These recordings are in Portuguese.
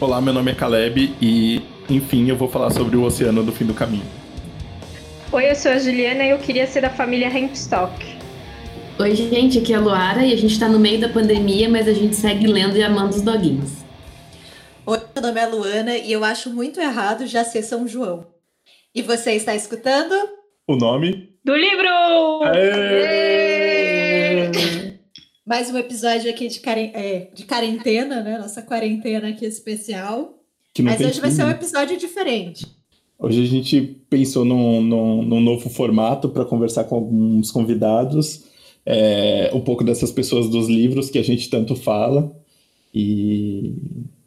Olá, meu nome é Caleb e, enfim, eu vou falar sobre o Oceano do Fim do Caminho. Oi, eu sou a Juliana e eu queria ser da família Hempstock. Oi, gente, aqui é a Luara e a gente tá no meio da pandemia, mas a gente segue lendo e amando os doguinhos. Oi, meu nome é Luana e eu acho muito errado já ser São João. E você está escutando? O nome? Do livro! Aê! Mais um episódio aqui de, é, de quarentena, né? Nossa quarentena aqui especial. Mas hoje vai fim, ser um né? episódio diferente. Hoje a gente pensou num, num, num novo formato para conversar com alguns convidados, é, um pouco dessas pessoas dos livros que a gente tanto fala, e,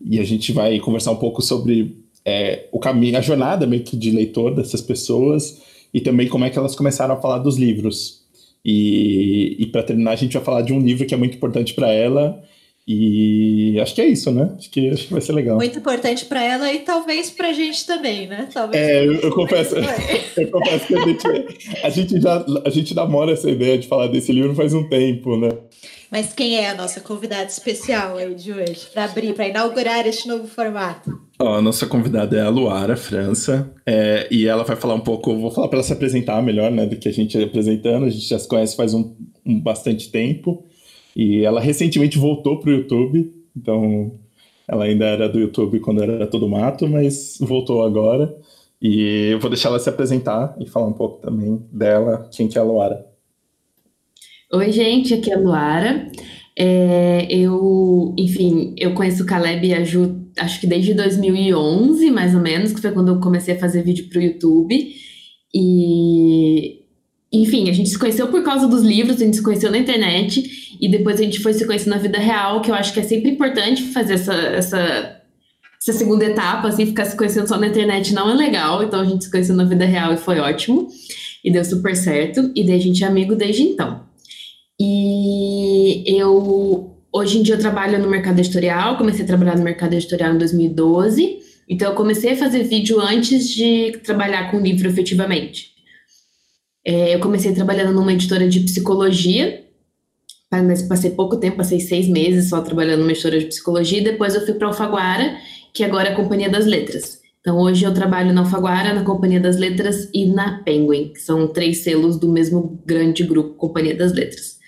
e a gente vai conversar um pouco sobre é, o caminho, a jornada meio que de leitor dessas pessoas e também como é que elas começaram a falar dos livros. E, e para terminar, a gente vai falar de um livro que é muito importante para ela. E acho que é isso, né? Acho que, acho que vai ser legal. Muito importante para ela e talvez para a gente também, né? Talvez É, eu, eu confesso, eu confesso que a gente, a gente já a gente namora essa ideia de falar desse livro faz um tempo, né? Mas quem é a nossa convidada especial aí de hoje? Para abrir, para inaugurar este novo formato? Ó, a nossa convidada é a Luara França, é, e ela vai falar um pouco, vou falar para ela se apresentar melhor, né, do que a gente apresentando, a gente já se conhece faz um, um bastante tempo, e ela recentemente voltou para o YouTube, então ela ainda era do YouTube quando era todo mato, mas voltou agora, e eu vou deixar ela se apresentar e falar um pouco também dela, quem que é a Luara. Oi, gente, aqui é a Luara. É, eu, enfim, eu conheço o Caleb e a Ju, acho que desde 2011, mais ou menos, que foi quando eu comecei a fazer vídeo pro YouTube. E, enfim, a gente se conheceu por causa dos livros, a gente se conheceu na internet e depois a gente foi se conhecer na vida real, que eu acho que é sempre importante fazer essa, essa, essa segunda etapa, assim, ficar se conhecendo só na internet não é legal, então a gente se conheceu na vida real e foi ótimo, e deu super certo, e daí a gente é amigo desde então. E eu, hoje em dia, eu trabalho no mercado editorial, comecei a trabalhar no mercado editorial em 2012, então eu comecei a fazer vídeo antes de trabalhar com livro efetivamente. É, eu comecei trabalhando numa editora de psicologia, mas passei pouco tempo, passei seis meses só trabalhando numa editora de psicologia, e depois eu fui para Alfaguara, que agora é a Companhia das Letras. Então hoje eu trabalho na Alfaguara, na Companhia das Letras e na Penguin, que são três selos do mesmo grande grupo Companhia das Letras.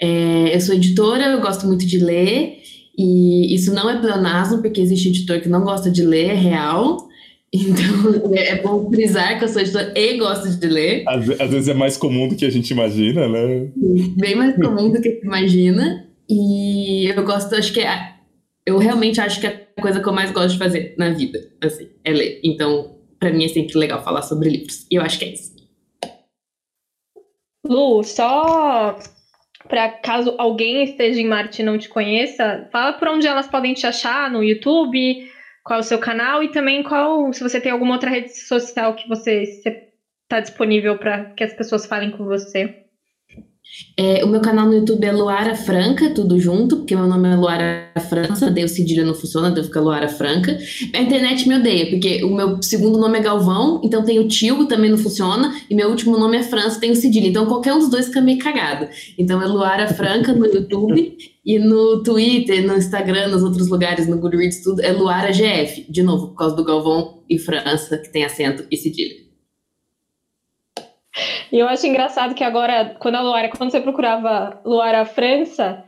É, eu sou editora, eu gosto muito de ler, e isso não é pleonasmo, porque existe editor que não gosta de ler, é real. Então é bom frisar que eu sou editora e gosto de ler. Às, às vezes é mais comum do que a gente imagina, né? bem mais comum do que se imagina. E eu gosto, acho que é, eu realmente acho que é a coisa que eu mais gosto de fazer na vida, assim, é ler. Então, pra mim é sempre legal falar sobre livros. E eu acho que é isso. Lu, só para caso alguém esteja em Marte e não te conheça, fala por onde elas podem te achar no YouTube, qual é o seu canal e também qual, se você tem alguma outra rede social que você está disponível para que as pessoas falem com você. É, o meu canal no YouTube é Luara Franca, tudo junto, porque meu nome é Luara França, o cedilha não funciona, daí fica Luara Franca. A internet me odeia, porque o meu segundo nome é Galvão, então tem o tio, também não funciona, e meu último nome é França, tem o cedilha, então qualquer um dos dois fica meio cagado. Então é Luara Franca no YouTube, e no Twitter, no Instagram, nos outros lugares, no Goodreads, tudo, é Luara GF, de novo, por causa do Galvão e França, que tem acento e cedilha. E eu acho engraçado que agora, quando a Luara, quando você procurava Luara França,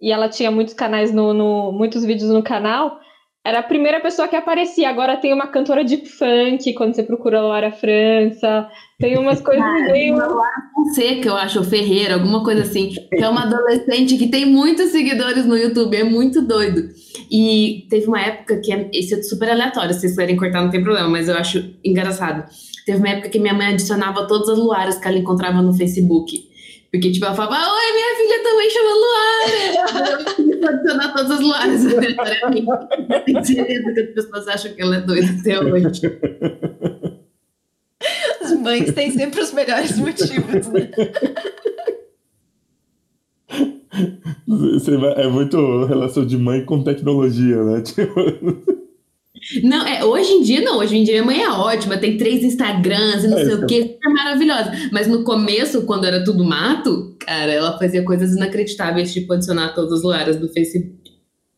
e ela tinha muitos canais no, no, muitos vídeos no canal, era a primeira pessoa que aparecia. Agora tem uma cantora de funk quando você procura Luara França. Tem umas coisas Ah, meio. uma Luara Fonseca, eu acho, Ferreira, alguma coisa assim. Que é uma adolescente que tem muitos seguidores no YouTube, é muito doido. E teve uma época que, é, esse é super aleatório, se vocês querem cortar não tem problema, mas eu acho engraçado. Teve uma época que minha mãe adicionava todas as Luaras que ela encontrava no Facebook. Porque, tipo, ela falava, oi, minha filha também chama Luara. Eu a adicionar todas as Luaras. Tenho certeza que as pessoas acham que ela é doida até hoje. As mães têm sempre os melhores motivos, né? Você vai- É muito relação de mãe com tecnologia, né? Tipo, Não, é, hoje em dia não, hoje em dia minha mãe é ótima, tem três Instagrams e não É, sei então. o que, super maravilhosa. Mas no começo, quando era tudo mato, cara, ela fazia coisas inacreditáveis, tipo adicionar todos os lugares do Facebook.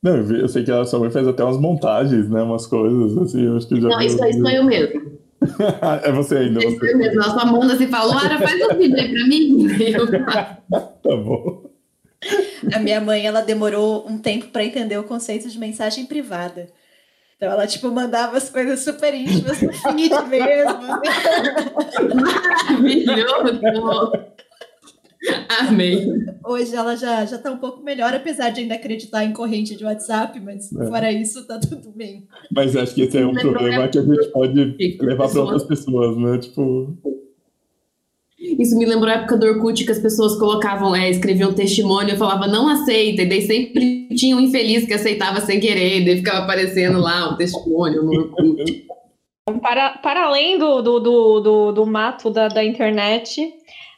Não, eu, sei que a sua mãe faz até umas montagens, né? Umas coisas, assim, eu acho que já Não, isso, isso sou eu mesmo. É você ainda, Isso sou você. eu mesmo. Ela só manda assim, fala, Laura, faz um vídeo aí pra mim. Daí eu faço. Tá bom. A minha mãe, ela demorou um tempo para entender o conceito de mensagem privada. Então ela, tipo, mandava as coisas super íntimas no feed mesmo. Maravilhoso. Amei. Hoje ela já, já tá um pouco melhor, apesar de ainda acreditar em corrente de WhatsApp, mas É. fora isso, tá tudo bem. Mas acho que esse é um problema que a gente pode levar para outras pessoas, né? Tipo, Isso me lembrou a época do Orkut que as pessoas colocavam, é, escreviam testemunho, eu falava não aceita, e daí sempre tinha um infeliz que aceitava sem querer, e daí ficava aparecendo lá o testemunho no Orkut. Para, para além do, do, do, do, do mato da, da internet,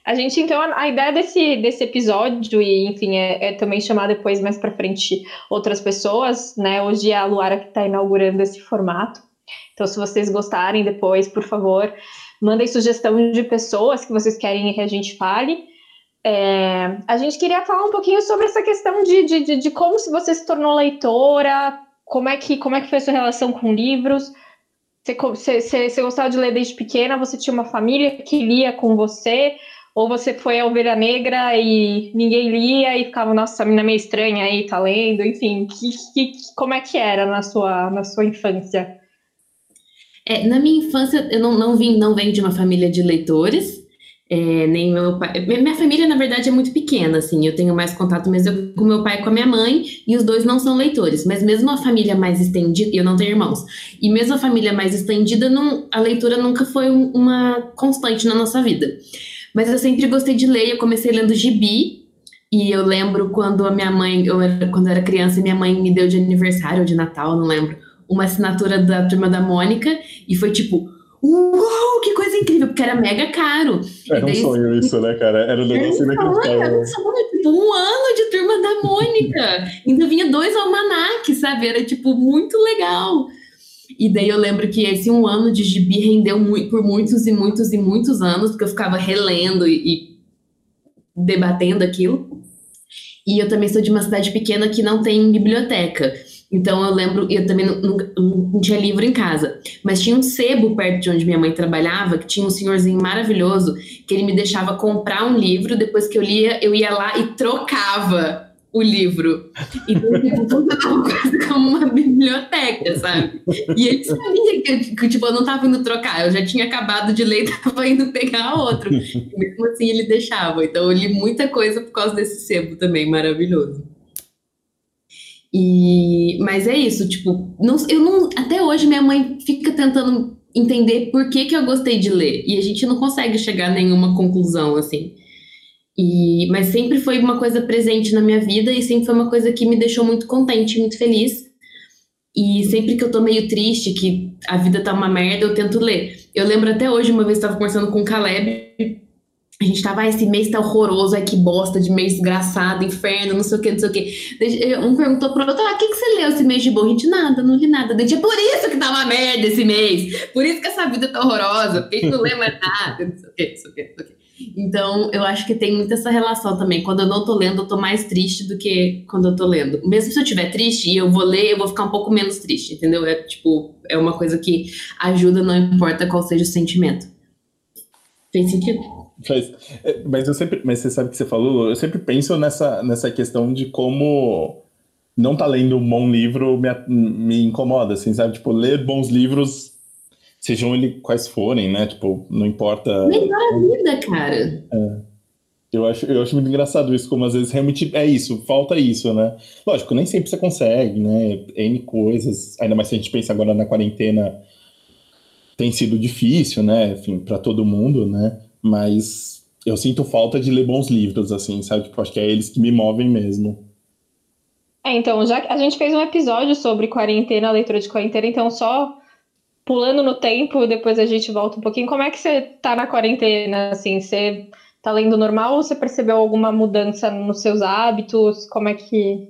a gente, então, a, a ideia desse, desse episódio, e enfim, é, é também chamar depois, mais para frente, outras pessoas, né? Hoje é a Luara que está inaugurando esse formato. Então, se vocês gostarem depois, por favor, mandem sugestão de pessoas que vocês querem que a gente fale. É, a gente queria falar um pouquinho sobre essa questão de, de, de, de como você se tornou leitora, como é que, como é que foi a sua relação com livros. Você, você, você gostava de ler desde pequena? Você tinha uma família que lia com você? Ou você foi a ovelha negra e ninguém lia e ficava, nossa, essa menina é meio estranha aí, tá lendo? Enfim, que, que, como é que era na sua, na sua infância? É, na minha infância, eu não, não vim, não venho de uma família de leitores, é, nem meu pai. Minha minha família, na verdade, é muito pequena, assim. Eu tenho mais contato mesmo com meu pai e com a minha mãe, e os dois não são leitores. Mas mesmo a família mais estendida, eu não tenho irmãos, e mesmo a família mais estendida, não, a leitura nunca foi um- uma constante na nossa vida. Mas eu sempre gostei de ler, eu comecei lendo gibi, e eu lembro quando a minha mãe, eu era, quando eu era criança, minha mãe me deu de aniversário ou de Natal, não lembro, uma assinatura da Turma da Mônica, e foi tipo, uau, que coisa incrível, porque era mega caro. era um daí- sonho isso, né, cara? Era um negócio Era um sonho, era inacreditável. um sonho, tipo, um ano de Turma da Mônica. Ainda vinha dois almanacs, sabe? Era, tipo, muito legal. E daí eu lembro que esse um ano de gibi rendeu por muitos e muitos e muitos anos, porque eu ficava relendo e, e debatendo aquilo. E eu também sou de uma cidade pequena que não tem biblioteca. Então eu lembro, eu também não, nunca- não tinha livro em casa. Mas tinha um sebo perto de onde minha mãe trabalhava, que tinha um senhorzinho maravilhoso, que ele me deixava comprar um livro, depois que eu lia, eu ia lá e trocava o livro. Então, funcionava quase como uma biblioteca, sabe? E ele sabia que, que, tipo, eu não tava indo trocar, eu já tinha acabado de ler e tava indo pegar outro. E mesmo assim ele deixava. Então eu li muita coisa por causa desse sebo também, maravilhoso. E, mas é isso, tipo, não, eu não, até hoje minha mãe fica tentando entender por que, que eu gostei de ler e a gente não consegue chegar a nenhuma conclusão assim. E, mas sempre foi uma coisa presente na minha vida e sempre foi uma coisa que me deixou muito contente, muito feliz. E sempre que eu tô meio triste, que a vida tá uma merda, eu tento ler. Eu lembro até hoje, uma vez eu tava conversando com o Caleb, a gente tava, ah, esse mês tá horroroso, ai que bosta de mês desgraçado, inferno, não sei o que, não sei o que. Daí, Um perguntou pro outro, ah, o que, que você leu esse mês de bom? A gente, nada, não li nada. É por isso que tá uma merda esse mês, por isso que essa vida tá horrorosa, porque não lê mais nada, não sei o que, não sei o que, não sei o que. Então, eu acho que tem muito essa relação também. Quando eu não tô lendo, eu tô mais triste do que quando eu tô lendo. Mesmo se eu estiver triste e eu vou ler, eu vou ficar um pouco menos triste, entendeu? É tipo, é uma coisa que ajuda, não importa qual seja o sentimento. Fez sentido? Faz- é, Mas eu sempre, mas você sabe o que você falou? Eu sempre penso nessa, nessa questão de como não tá lendo um bom livro me, me incomoda, assim, sabe? Tipo, ler bons livros, sejam ele quais forem, né? Tipo, não importa. Melhor a vida, cara. Eu acho, eu acho muito engraçado isso, como às vezes realmente é isso, falta isso, né? Lógico, nem sempre você consegue, né? N coisas, ainda mais se a gente pensa agora na quarentena, tem sido difícil, né? Enfim, para todo mundo, né? Mas eu sinto falta de ler bons livros, assim, sabe? Tipo, acho que é eles que me movem mesmo. É, então, já a gente fez um episódio sobre quarentena, leitura de quarentena, então só pulando no tempo, depois a gente volta um pouquinho. Como é que você tá na quarentena, assim? Você tá lendo normal ou você percebeu alguma mudança nos seus hábitos? Como é que...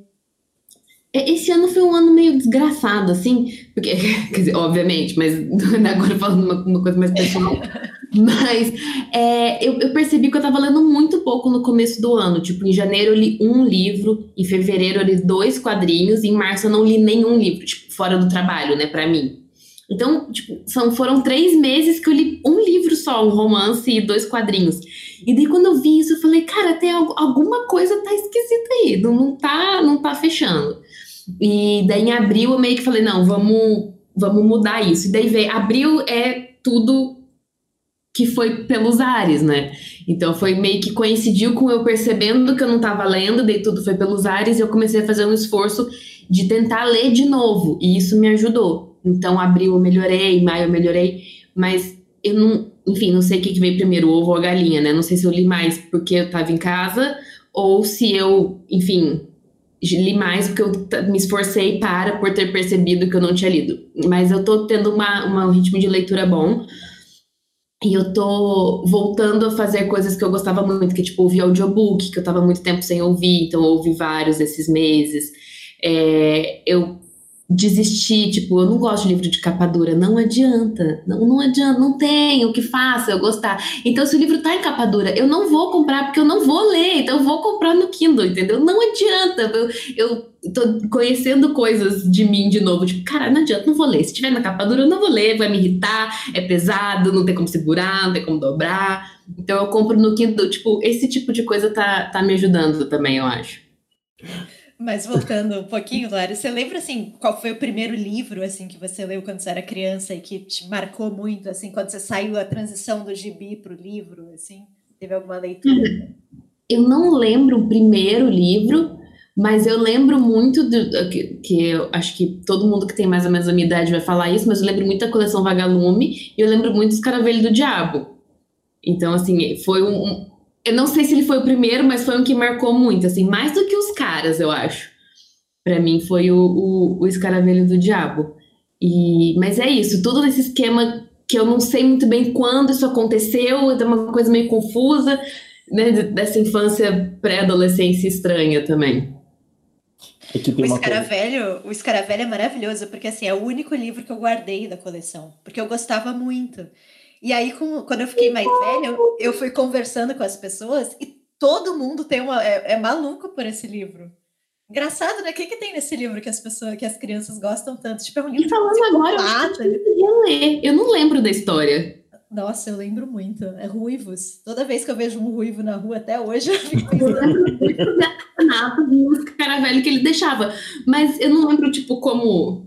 É, esse ano foi um ano meio desgraçado, assim, porque, quer dizer, obviamente, mas agora falando uma, uma coisa mais pessoal. mas é, eu, eu, percebi que eu tava lendo muito pouco no começo do ano. Tipo, em janeiro eu li um livro, em fevereiro eu li dois quadrinhos, e em março eu não li nenhum livro, tipo, fora do trabalho, né, pra mim. Então, tipo, são, foram três meses que eu li um livro só, um romance e dois quadrinhos. E daí, quando eu vi isso, eu falei, cara, tem alguma coisa tá esquisita aí, não, não, tá, não tá fechando. E daí, em abril, eu meio que falei, não, vamos, vamos mudar isso. E daí, veio, abril é tudo que foi pelos ares, né? Então, foi meio que coincidiu com eu percebendo que eu não tava lendo, daí tudo foi pelos ares, e eu comecei a fazer um esforço de tentar ler de novo, e isso me ajudou. Então, abril eu melhorei, maio eu melhorei, mas eu não, enfim, não sei o que veio primeiro, o ovo ou a galinha, né? Não sei se eu li mais porque eu estava em casa ou se eu, enfim, li mais porque eu me esforcei para por ter percebido que eu não tinha lido. Mas eu tô tendo uma, uma, um ritmo de leitura bom. E eu tô voltando a fazer coisas que eu gostava muito, que é tipo ouvir audiobook, que eu tava muito tempo sem ouvir, então eu ouvi vários esses meses. É, eu desistir, tipo, eu não gosto de livro de capa dura, não adianta, não, não adianta, não tem o que faça eu gostar. Então, se o livro tá em capa dura, eu não vou comprar porque eu não vou ler, então eu vou comprar no Kindle, entendeu? Não adianta, eu, eu tô conhecendo coisas de mim de novo, tipo, cara, não adianta, não vou ler. Se tiver na capa dura, eu não vou ler, vai me irritar, é pesado, não tem como segurar, não tem como dobrar. Então, eu compro no Kindle, tipo, esse tipo de coisa tá, tá me ajudando também, eu acho. Mas voltando um pouquinho, Lara, você lembra assim qual foi o primeiro livro assim que você leu quando você era criança e que te marcou muito assim quando você saiu a transição do gibi para o livro assim? Teve alguma leitura? Eu não lembro o primeiro livro, mas eu lembro muito do que, que eu acho que todo mundo que tem mais ou menos a minha idade vai falar isso, mas eu lembro muito da coleção Vagalume e eu lembro muito dos Caravelho do Diabo. Então assim, foi um, eu não sei se ele foi o primeiro, mas foi um que marcou muito, assim, mais do que os caras, eu acho. Para mim foi o, o, o Escaravelho do Diabo. E, mas é isso, tudo nesse esquema que eu não sei muito bem quando isso aconteceu, é uma coisa meio confusa, né, dessa infância pré-adolescência estranha também. É o Escaravelho, o Escaravelho é maravilhoso, porque assim, é o único livro que eu guardei da coleção, porque eu gostava muito. E aí, com, quando eu fiquei mais velha, eu fui conversando com as pessoas e todo mundo tem uma, é, é maluco por esse livro. Engraçado, né? O que, que tem nesse livro que as pessoas, que as crianças gostam tanto? Tipo, é um livro e falando agora, eu, eu, ler. eu não lembro da história. Nossa, eu lembro muito. É ruivos. Toda vez que eu vejo um ruivo na rua, até hoje, eu fico pensando. e os caravelho que ele deixava. Mas eu não lembro, tipo, como.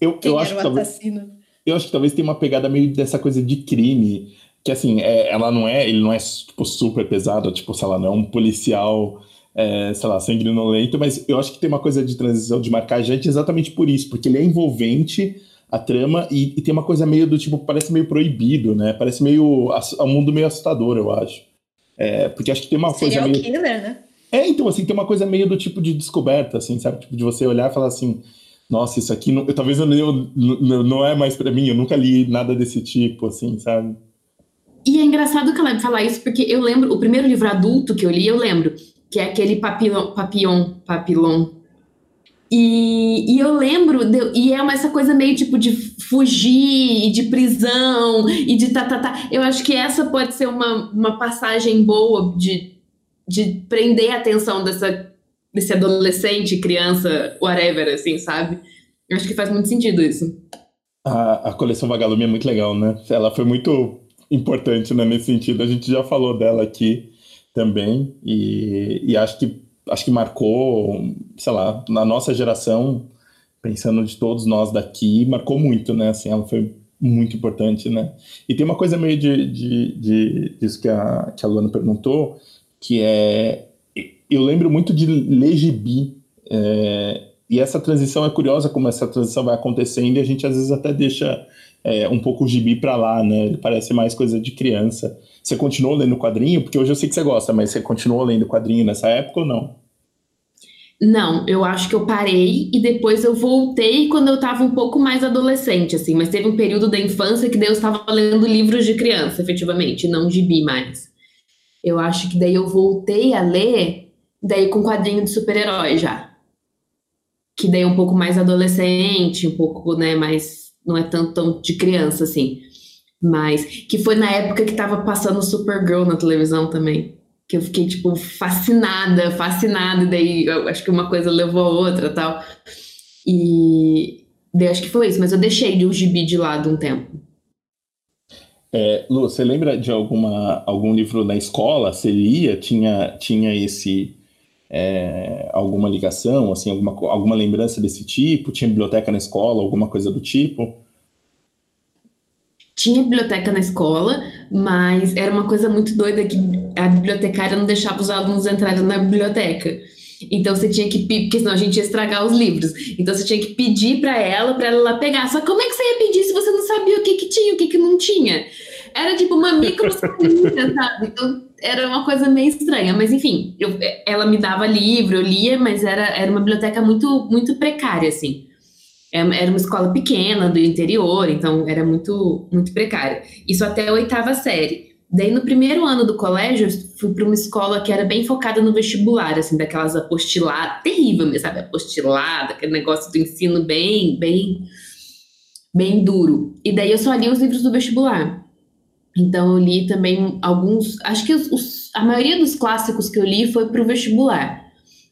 Eu, Quem eu acho que assassino? Eu acho que talvez tenha uma pegada meio dessa coisa de crime, que assim, é, ela não é, ele não é tipo super pesado, tipo, sei lá, não é um policial, é, sei lá, sanguinolento, mas eu acho que tem uma coisa de transição, de marcar gente exatamente por isso, porque ele é envolvente a trama e, e tem uma coisa meio do tipo, parece meio proibido, né? Parece meio um mundo meio assustador, eu acho. É, porque acho que tem uma Seria coisa meio killer, né? É, então assim, tem uma coisa meio do tipo de descoberta, assim, sabe? Tipo de você olhar e falar assim, nossa, isso aqui não, talvez eu, eu, não é mais para mim, eu nunca li nada desse tipo, assim, sabe? E é engraçado que ela falar isso, porque eu lembro, o primeiro livro adulto que eu li, eu lembro, que é aquele Papillon, Papillon, Papillon. E, e eu lembro, de, e é uma, essa coisa meio tipo de fugir, e de prisão, e de tá, tá, tá. Eu acho que essa pode ser uma, uma passagem boa de, de prender a atenção dessa desse adolescente, criança, whatever, assim, sabe? Eu acho que faz muito sentido isso. A, a coleção Vagalume é muito legal, né? Ela foi muito importante né, nesse sentido. A gente já falou dela aqui também e, e acho que acho que marcou, sei lá, na nossa geração, pensando de todos nós daqui, marcou muito, né? Assim, ela foi muito importante, né? E tem uma coisa meio de, de, de disso que a, que a Luana perguntou, que é eu lembro muito de ler gibi. É, e essa transição é curiosa como essa transição vai acontecendo e a gente às vezes até deixa é, um pouco o gibi para lá, né? Ele parece mais coisa de criança. Você continuou lendo quadrinho? Porque hoje eu sei que você gosta, mas você continuou lendo quadrinho nessa época ou não? Não, eu acho que eu parei e depois eu voltei quando eu estava um pouco mais adolescente, assim, mas teve um período da infância que daí eu estava lendo livros de criança, efetivamente, não gibi mais. Eu acho que daí eu voltei a ler Daí com quadrinho de super-herói já. que daí é um pouco mais adolescente, um pouco, né, mais, não é tanto tão de criança, assim. Mas, que foi na época que tava passando Supergirl na televisão também. Que eu fiquei, tipo, fascinada, fascinada, e daí acho que uma coisa levou a outra tal. E daí acho que foi isso, mas eu deixei de o gibi de lado um tempo. É, Lu, você lembra de alguma, algum livro na escola? Você lia? Tinha, tinha esse é, alguma ligação, assim, alguma, alguma lembrança desse tipo? Tinha biblioteca na escola, alguma coisa do tipo? Tinha biblioteca na escola, mas era uma coisa muito doida que a bibliotecária não deixava os alunos entrarem na biblioteca. Então você tinha que porque senão a gente ia estragar os livros. Então você tinha que pedir para ela, para ela lá pegar. Só como é que você ia pedir se você não sabia o que que tinha, o que que não tinha? Era tipo uma micro sabe? Então era uma coisa meio estranha, mas enfim, eu, ela me dava livro, eu lia, mas era, era uma biblioteca muito muito precária assim. É, era uma escola pequena do interior, então era muito muito precária. Isso até a oitava série. Daí, no primeiro ano do colégio, fui para uma escola que era bem focada no vestibular, assim, daquelas apostiladas, terrível mesmo, sabe? Apostilada, aquele negócio do ensino bem, bem, bem duro. E daí eu só li os livros do vestibular. Então, eu li também alguns. Acho que os, os, a maioria dos clássicos que eu li foi para o vestibular.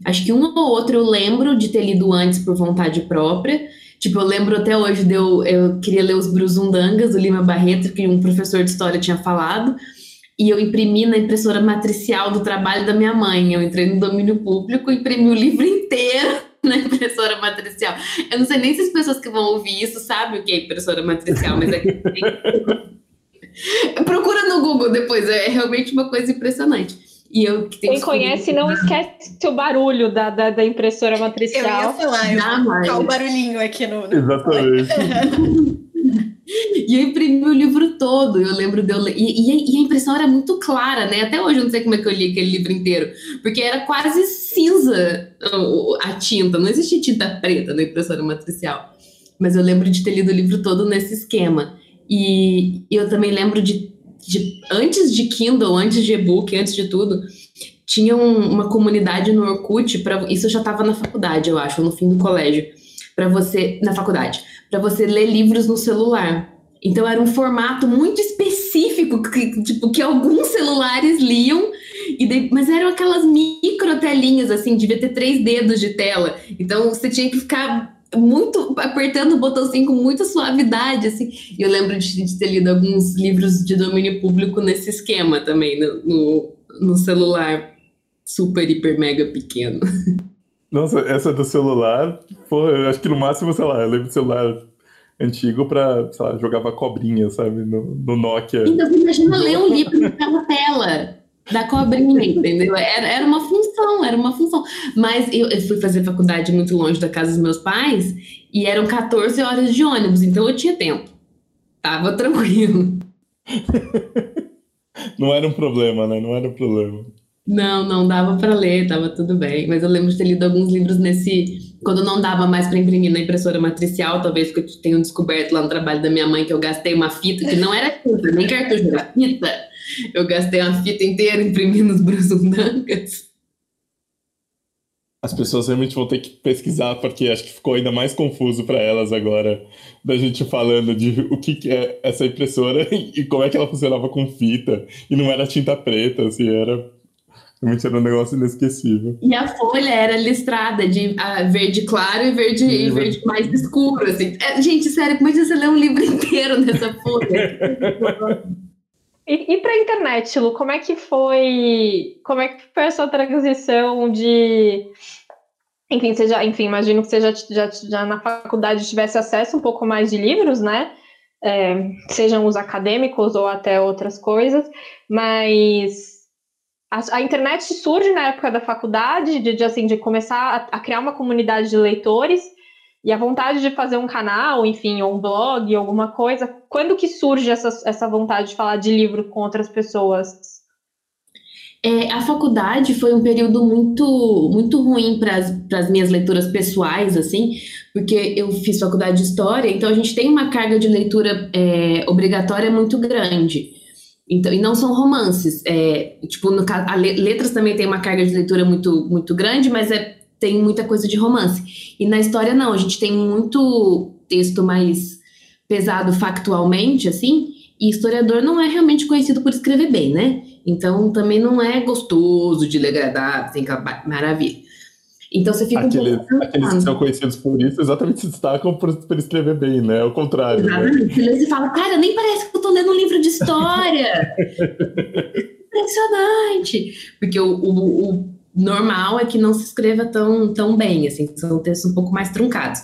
Acho que um ou outro eu lembro de ter lido antes por vontade própria. Tipo, eu lembro até hoje de eu, eu queria ler os Bruzundangas, do Lima Barreto, que um professor de história tinha falado, e eu imprimi na impressora matricial do trabalho da minha mãe. Eu entrei no domínio público e imprimi o livro inteiro na impressora matricial. Eu não sei nem se as pessoas que vão ouvir isso sabem o que é impressora matricial, mas é que... Procura no Google depois, é realmente uma coisa impressionante. E eu que Quem conhece não esquece o barulho da, da, da impressora matricial. Eu ia falar, eu vou colocar o barulhinho aqui no. no... Exatamente. e eu imprimi o livro todo, eu lembro de eu ler. E, e, a impressão era muito clara, né? Até hoje eu não sei como é que eu li aquele livro inteiro, porque era quase cinza a tinta, não existia tinta preta na impressora matricial. Mas eu lembro de ter lido o livro todo nesse esquema. E eu também lembro de de, antes de Kindle, antes de e-book, antes de tudo, tinha um, uma comunidade no Orkut, para isso eu já estava na faculdade, eu acho, no fim do colégio, para você, na faculdade, para você ler livros no celular. Então era um formato muito específico que, tipo, que alguns celulares liam, e de, mas eram aquelas micro telinhas, assim, devia ter três dedos de tela. Então você tinha que ficar muito apertando o botãozinho com muita suavidade, assim. E eu lembro de, de, ter lido alguns livros de domínio público nesse esquema também, no, no, no celular super, hiper, mega pequeno. Nossa, essa do celular, pô, eu acho que no máximo, sei lá, eu lembro do celular antigo pra, sei lá, jogava cobrinha, sabe, no, no Nokia. Então, imagina ler um livro naquela tela da cobrinha, entendeu? Era, era uma função, era uma função. Mas eu, eu, fui fazer faculdade muito longe da casa dos meus pais e eram 14 horas de ônibus, então eu tinha tempo. Tava tranquilo. não era um problema, né? Não era um problema. Não, não dava para ler, tava tudo bem. Mas eu lembro de ter lido alguns livros nesse. Quando não dava mais para imprimir na impressora matricial, talvez que eu tenha descoberto lá no trabalho da minha mãe que eu gastei uma fita que não era fita, nem cartucho, era fita eu gastei uma fita inteira imprimindo os Brusundangas. As pessoas realmente vão ter que pesquisar, porque acho que ficou ainda mais confuso para elas agora, da gente falando de o que, que é essa impressora e como é que ela funcionava com fita. E não era tinta preta, assim, era Realmente era um negócio inesquecível. E a folha era listrada de uh, verde claro e verde, e verde mais escuro, assim. É, gente, sério, como é que você lê um livro inteiro nessa folha? E, e para a internet, Lu, como é que foi? Como é que foi a sua transição de enfim, você já, enfim, imagino que você já, já, já, na faculdade tivesse acesso um pouco mais de livros, né? É, sejam os acadêmicos ou até outras coisas, mas a, a, internet surge na época da faculdade, de, de assim, de começar a, a, criar uma comunidade de leitores e a vontade de fazer um canal, enfim, ou um blog, alguma coisa, quando que surge essa, essa vontade de falar de livro com outras pessoas? É, a faculdade foi um período muito muito ruim para as minhas leituras pessoais, assim, porque eu fiz faculdade de História, então a gente tem uma carga de leitura é, obrigatória muito grande. Então, e não são romances. É, tipo, no, a letras também tem uma carga de leitura muito, muito grande, mas é tem muita coisa de romance. E na história, não, a gente tem muito texto mais pesado factualmente, assim, e historiador não é realmente conhecido por escrever bem, né? Então também não é gostoso de ler agradável, tem que maravilha. Então você fica aqueles, um pouco aqueles que são conhecidos por isso exatamente se destacam por, por escrever bem, né? Ao contrário. Né? Exatamente. Né? Você fala, cara, nem parece que eu tô lendo um livro de história. Impressionante. Porque o, o, o, normal é que não se escreva tão, tão bem, assim, são textos um pouco mais truncados.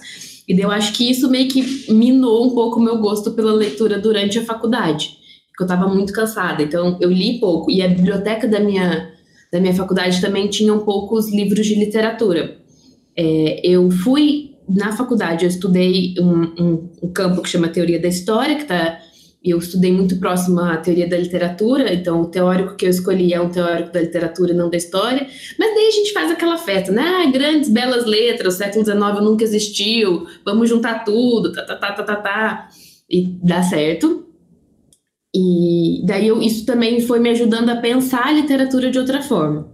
E eu acho que isso meio que minou um pouco o meu gosto pela leitura durante a faculdade, porque eu estava muito cansada, então eu li pouco. E a biblioteca da minha, da minha faculdade também tinha um poucos livros de literatura. É, eu fui, na faculdade, eu estudei um, um, um campo que chama Teoria da História, que está eu estudei muito próximo à teoria da literatura, então o teórico que eu escolhi é um teórico da literatura e não da história, mas daí a gente faz aquela festa, né? Ah, grandes, belas letras, o século XIX nunca existiu, vamos juntar tudo, tá, tá, tá, tá, tá, tá, e dá certo. E daí eu, isso também foi me ajudando a pensar a literatura de outra forma.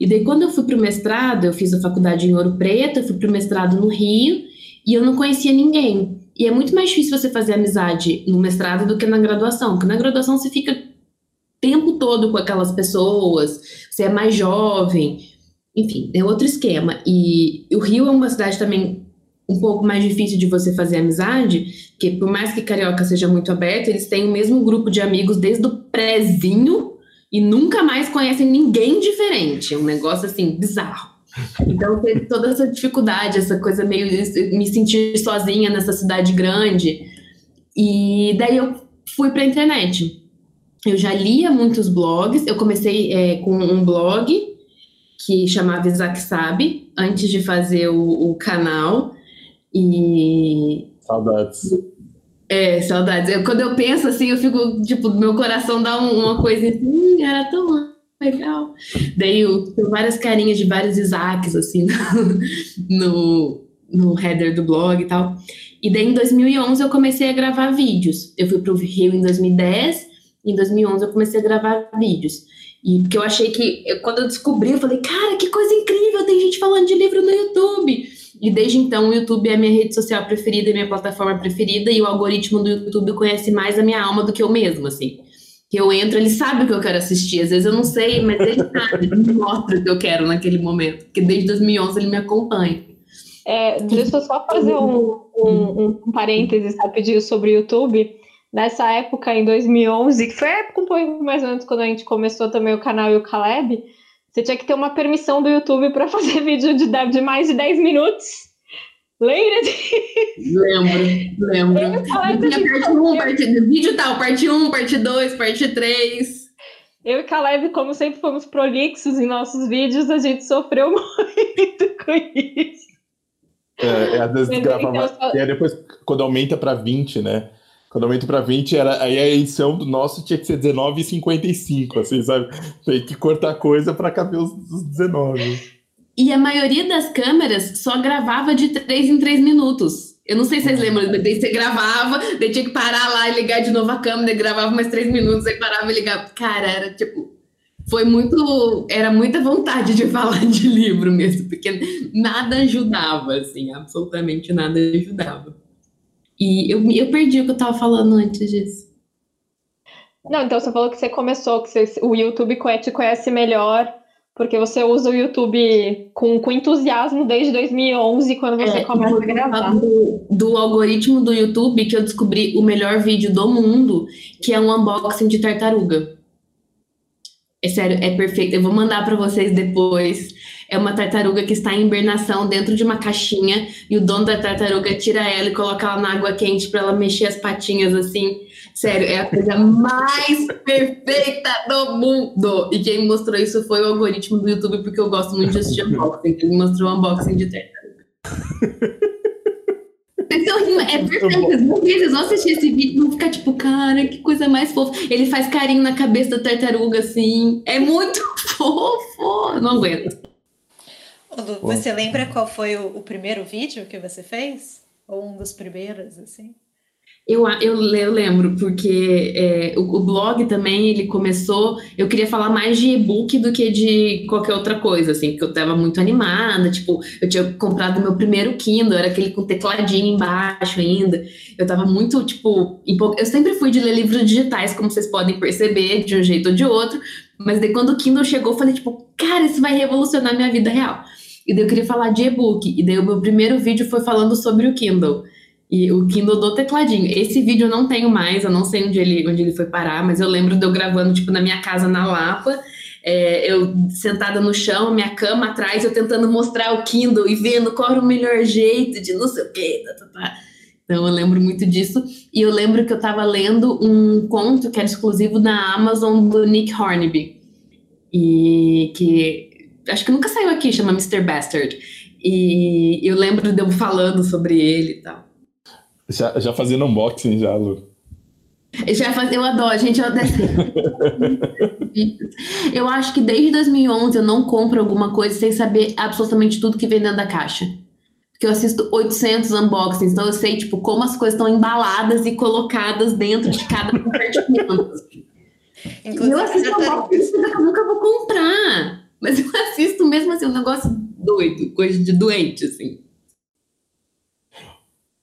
E daí quando eu fui para o mestrado, eu fiz a faculdade em Ouro Preto, eu fui para o mestrado no Rio, e eu não conhecia ninguém. E é muito mais difícil você fazer amizade no mestrado do que na graduação, porque na graduação você fica tempo todo com aquelas pessoas, você é mais jovem, enfim, é outro esquema. E o Rio é uma cidade também um pouco mais difícil de você fazer amizade, porque por mais que Carioca seja muito aberto, eles têm o mesmo grupo de amigos desde o prézinho e nunca mais conhecem ninguém diferente. É um negócio assim bizarro. Então teve toda essa dificuldade, essa coisa meio de me sentir sozinha nessa cidade grande. E daí eu fui para a internet. Eu já lia muitos blogs. Eu comecei é, com um blog que chamava Isaac Sabe, antes de fazer o, o canal. E. Saudades. É, saudades. Eu, quando eu penso assim, eu fico, tipo, meu coração dá uma coisa assim, hum, era tão legal. Daí eu tenho várias carinhas de vários Isaacs, assim, no, no header do blog e tal. E daí em 2011 eu comecei a gravar vídeos. Eu fui para o Rio em 2010, e em 2011 eu comecei a gravar vídeos. E porque eu achei que, eu, quando eu descobri, eu falei, cara, que coisa incrível, tem gente falando de livro no YouTube. E desde então o YouTube é a minha rede social preferida, minha plataforma preferida, e o algoritmo do YouTube conhece mais a minha alma do que eu mesmo, assim que eu entro, ele sabe o que eu quero assistir. Às vezes eu não sei, mas ele sabe, ele mostra o que eu quero naquele momento. Porque desde 2011 ele me acompanha. É, deixa eu só fazer um, um, um parênteses rapidinho sobre o YouTube. Nessa época, em 2011, que foi a época um pouco mais ou menos quando a gente começou também o canal e o Caleb, você tinha que ter uma permissão do YouTube para fazer vídeo de, de mais de 10 minutos. Lembra disso? Lembro, lembro. parte 1, parte, vídeo tal, parte 1, parte 2, parte 3. Eu e Caleb, como sempre fomos prolixos em nossos vídeos, a gente sofreu muito com isso. É, é às vezes gravava. Então, só... E aí depois, quando aumenta para 20, né? Quando aumenta para 20, era, aí a edição do nosso tinha que ser 19,55, assim, sabe? Tem que cortar coisa para caber os, os 19. E a maioria das câmeras só gravava de três em três minutos. Eu não sei se vocês lembram, daí você gravava, daí tinha que parar lá e ligar de novo a câmera, gravava mais três minutos, aí parava e ligava. Cara, era tipo. Foi muito. Era muita vontade de falar de livro mesmo, porque nada ajudava, assim, absolutamente nada ajudava. E eu, eu perdi o que eu tava falando antes disso. Não, então você falou que você começou, que você, o YouTube te conhece melhor porque você usa o YouTube com, com entusiasmo desde 2011, quando você é, começa a gravar. Do, do algoritmo do YouTube que eu descobri o melhor vídeo do mundo, que é um unboxing de tartaruga. É sério, é perfeito. Eu vou mandar para vocês depois. É uma tartaruga que está em hibernação dentro de uma caixinha e o dono da tartaruga tira ela e coloca ela na água quente para ela mexer as patinhas assim. Sério, é a coisa mais perfeita do mundo. E quem mostrou isso foi o algoritmo do YouTube, porque eu gosto muito de assistir unboxing. Ele mostrou um unboxing de tartaruga. Então, é perfeito. Vocês vão assistir esse vídeo e vão ficar tipo, cara, que coisa mais fofa. Ele faz carinho na cabeça da tartaruga, assim. É muito fofo. Não aguento. Lu, você lembra qual foi o, o primeiro vídeo que você fez? Ou um dos primeiros, assim? Eu, eu, eu lembro, porque é, o, o, blog também, ele começou... Eu queria falar mais de e-book do que de qualquer outra coisa, assim, porque eu estava muito animada, tipo, eu tinha comprado meu primeiro Kindle, era aquele com tecladinho embaixo ainda. Eu estava muito, tipo... Eu sempre fui de ler livros digitais, como vocês podem perceber, de um jeito ou de outro, mas daí quando o Kindle chegou, eu falei, tipo, cara, isso vai revolucionar minha vida real. E daí eu queria falar de e-book, e daí o meu primeiro vídeo foi falando sobre o Kindle. E o Kindle do tecladinho. Esse vídeo eu não tenho mais, eu não sei onde ele, onde ele foi parar, mas eu lembro de eu gravando, tipo, na minha casa na Lapa, é, eu sentada no chão, minha cama atrás, eu tentando mostrar o Kindle e vendo qual era o melhor jeito de não sei o quê. Tá, tá, tá. Então eu lembro muito disso. E eu lembro que eu estava lendo um conto que era exclusivo da Amazon do Nick Hornby. E que acho que nunca saiu aqui, chama Mr. Bastard. E eu lembro de eu falando sobre ele e tal. Já, já fazendo unboxing já, Lu. Já faz, eu adoro, gente. Eu, eu acho que desde 2011 eu não compro alguma coisa sem saber absolutamente tudo que vem dentro da caixa. Porque eu assisto 800 unboxings, então eu sei, tipo, como as coisas estão embaladas e colocadas dentro de cada compartimento. Inclusive, eu assisto unboxings que eu nunca vou comprar. Mas eu assisto mesmo assim, um negócio doido, coisa de doente, assim.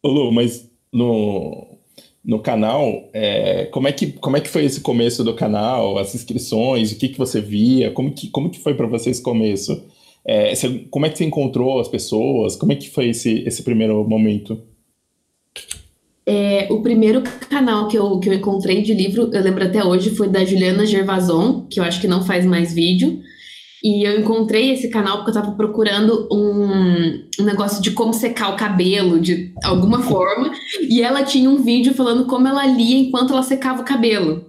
Ô Lu, mas no, no canal, é, como, é que, como é que foi esse começo do canal, as inscrições, o que, que você via, como que, como que foi para você esse começo? É, você, como é que você encontrou as pessoas? Como é que foi esse, esse primeiro momento? É, o primeiro canal que eu, que eu encontrei de livro, eu lembro até hoje, foi da Juliana Gervason, que eu acho que não faz mais vídeo. E eu encontrei esse canal porque eu tava procurando um, um negócio de como secar o cabelo, de alguma forma. E ela tinha um vídeo falando como ela lia enquanto ela secava o cabelo.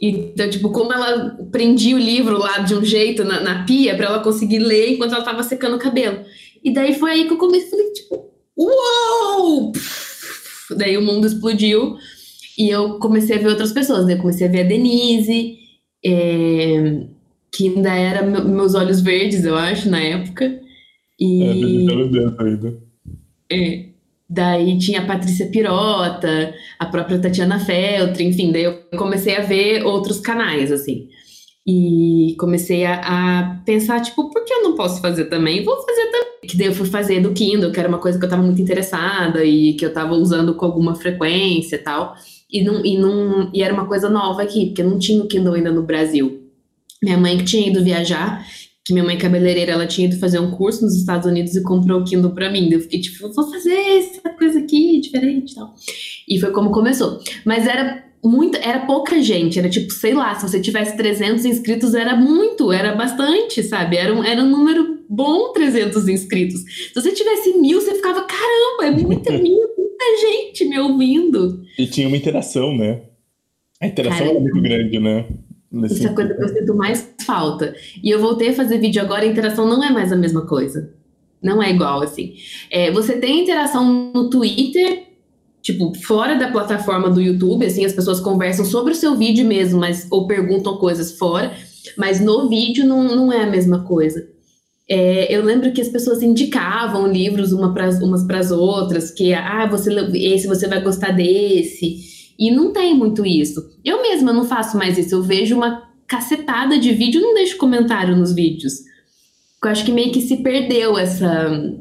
Então, tipo, como ela prendia o livro lá de um jeito na, na pia para ela conseguir ler enquanto ela tava secando o cabelo. E daí foi aí que eu comecei, falei, tipo, uou! Daí o mundo explodiu e eu comecei a ver outras pessoas. Eu comecei a ver a Denise, é, que ainda era meus olhos verdes, eu acho, na época. E... É, ainda. É. Daí tinha a Patrícia Pirota, a própria Tatiana Feltri, enfim, daí eu comecei a ver outros canais, assim. E comecei a, a, pensar, tipo, por que eu não posso fazer também? Vou fazer também. Que daí eu fui fazer do Kindle, que era uma coisa que eu estava muito interessada e que eu estava usando com alguma frequência e tal. E, não, e, não, e era uma coisa nova aqui, porque não tinha o Kindle ainda no Brasil. Minha mãe que tinha ido viajar, que minha mãe cabeleireira, ela tinha ido fazer um curso nos Estados Unidos e comprou o Kindle para mim. Eu fiquei tipo, vou fazer essa coisa aqui diferente e tal. E foi como começou. Mas era muito, era pouca gente, era tipo, sei lá, se você tivesse 300 inscritos era muito, era bastante, sabe? Era um, era um número bom 300 inscritos. Se você tivesse mil, você ficava, caramba, é muita, muita gente me ouvindo. E tinha uma interação, né? A interação Cara, era muito grande, né? Nesse Isso é a coisa que eu sinto mais falta. E eu voltei a fazer vídeo agora, a interação não é mais a mesma coisa. Não é igual, assim. É, você tem interação no Twitter, tipo, fora da plataforma do YouTube, assim, as pessoas conversam sobre o seu vídeo mesmo, mas, ou perguntam coisas fora, mas no vídeo não, não é a mesma coisa. É, eu lembro que as pessoas indicavam livros uma pras, umas para as outras, que, ah, você, esse você vai gostar desse. E não tem muito isso. Eu mesma não faço mais isso. Eu vejo uma cacetada de vídeo não deixo comentário nos vídeos. Eu acho que meio que se perdeu essa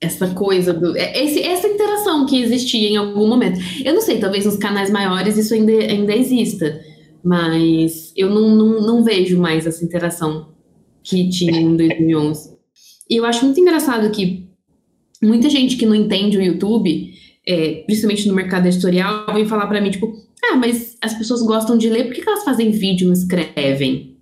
essa coisa do é, esse, essa interação que existia em algum momento. Eu não sei, talvez nos canais maiores isso ainda, ainda exista, mas eu não, não, não vejo mais essa interação que tinha em 2011. E eu acho muito engraçado que muita gente que não entende o YouTube é, principalmente no mercado editorial, vem falar para mim, tipo, ah, mas as pessoas gostam de ler, por que, que elas fazem vídeo e não escrevem?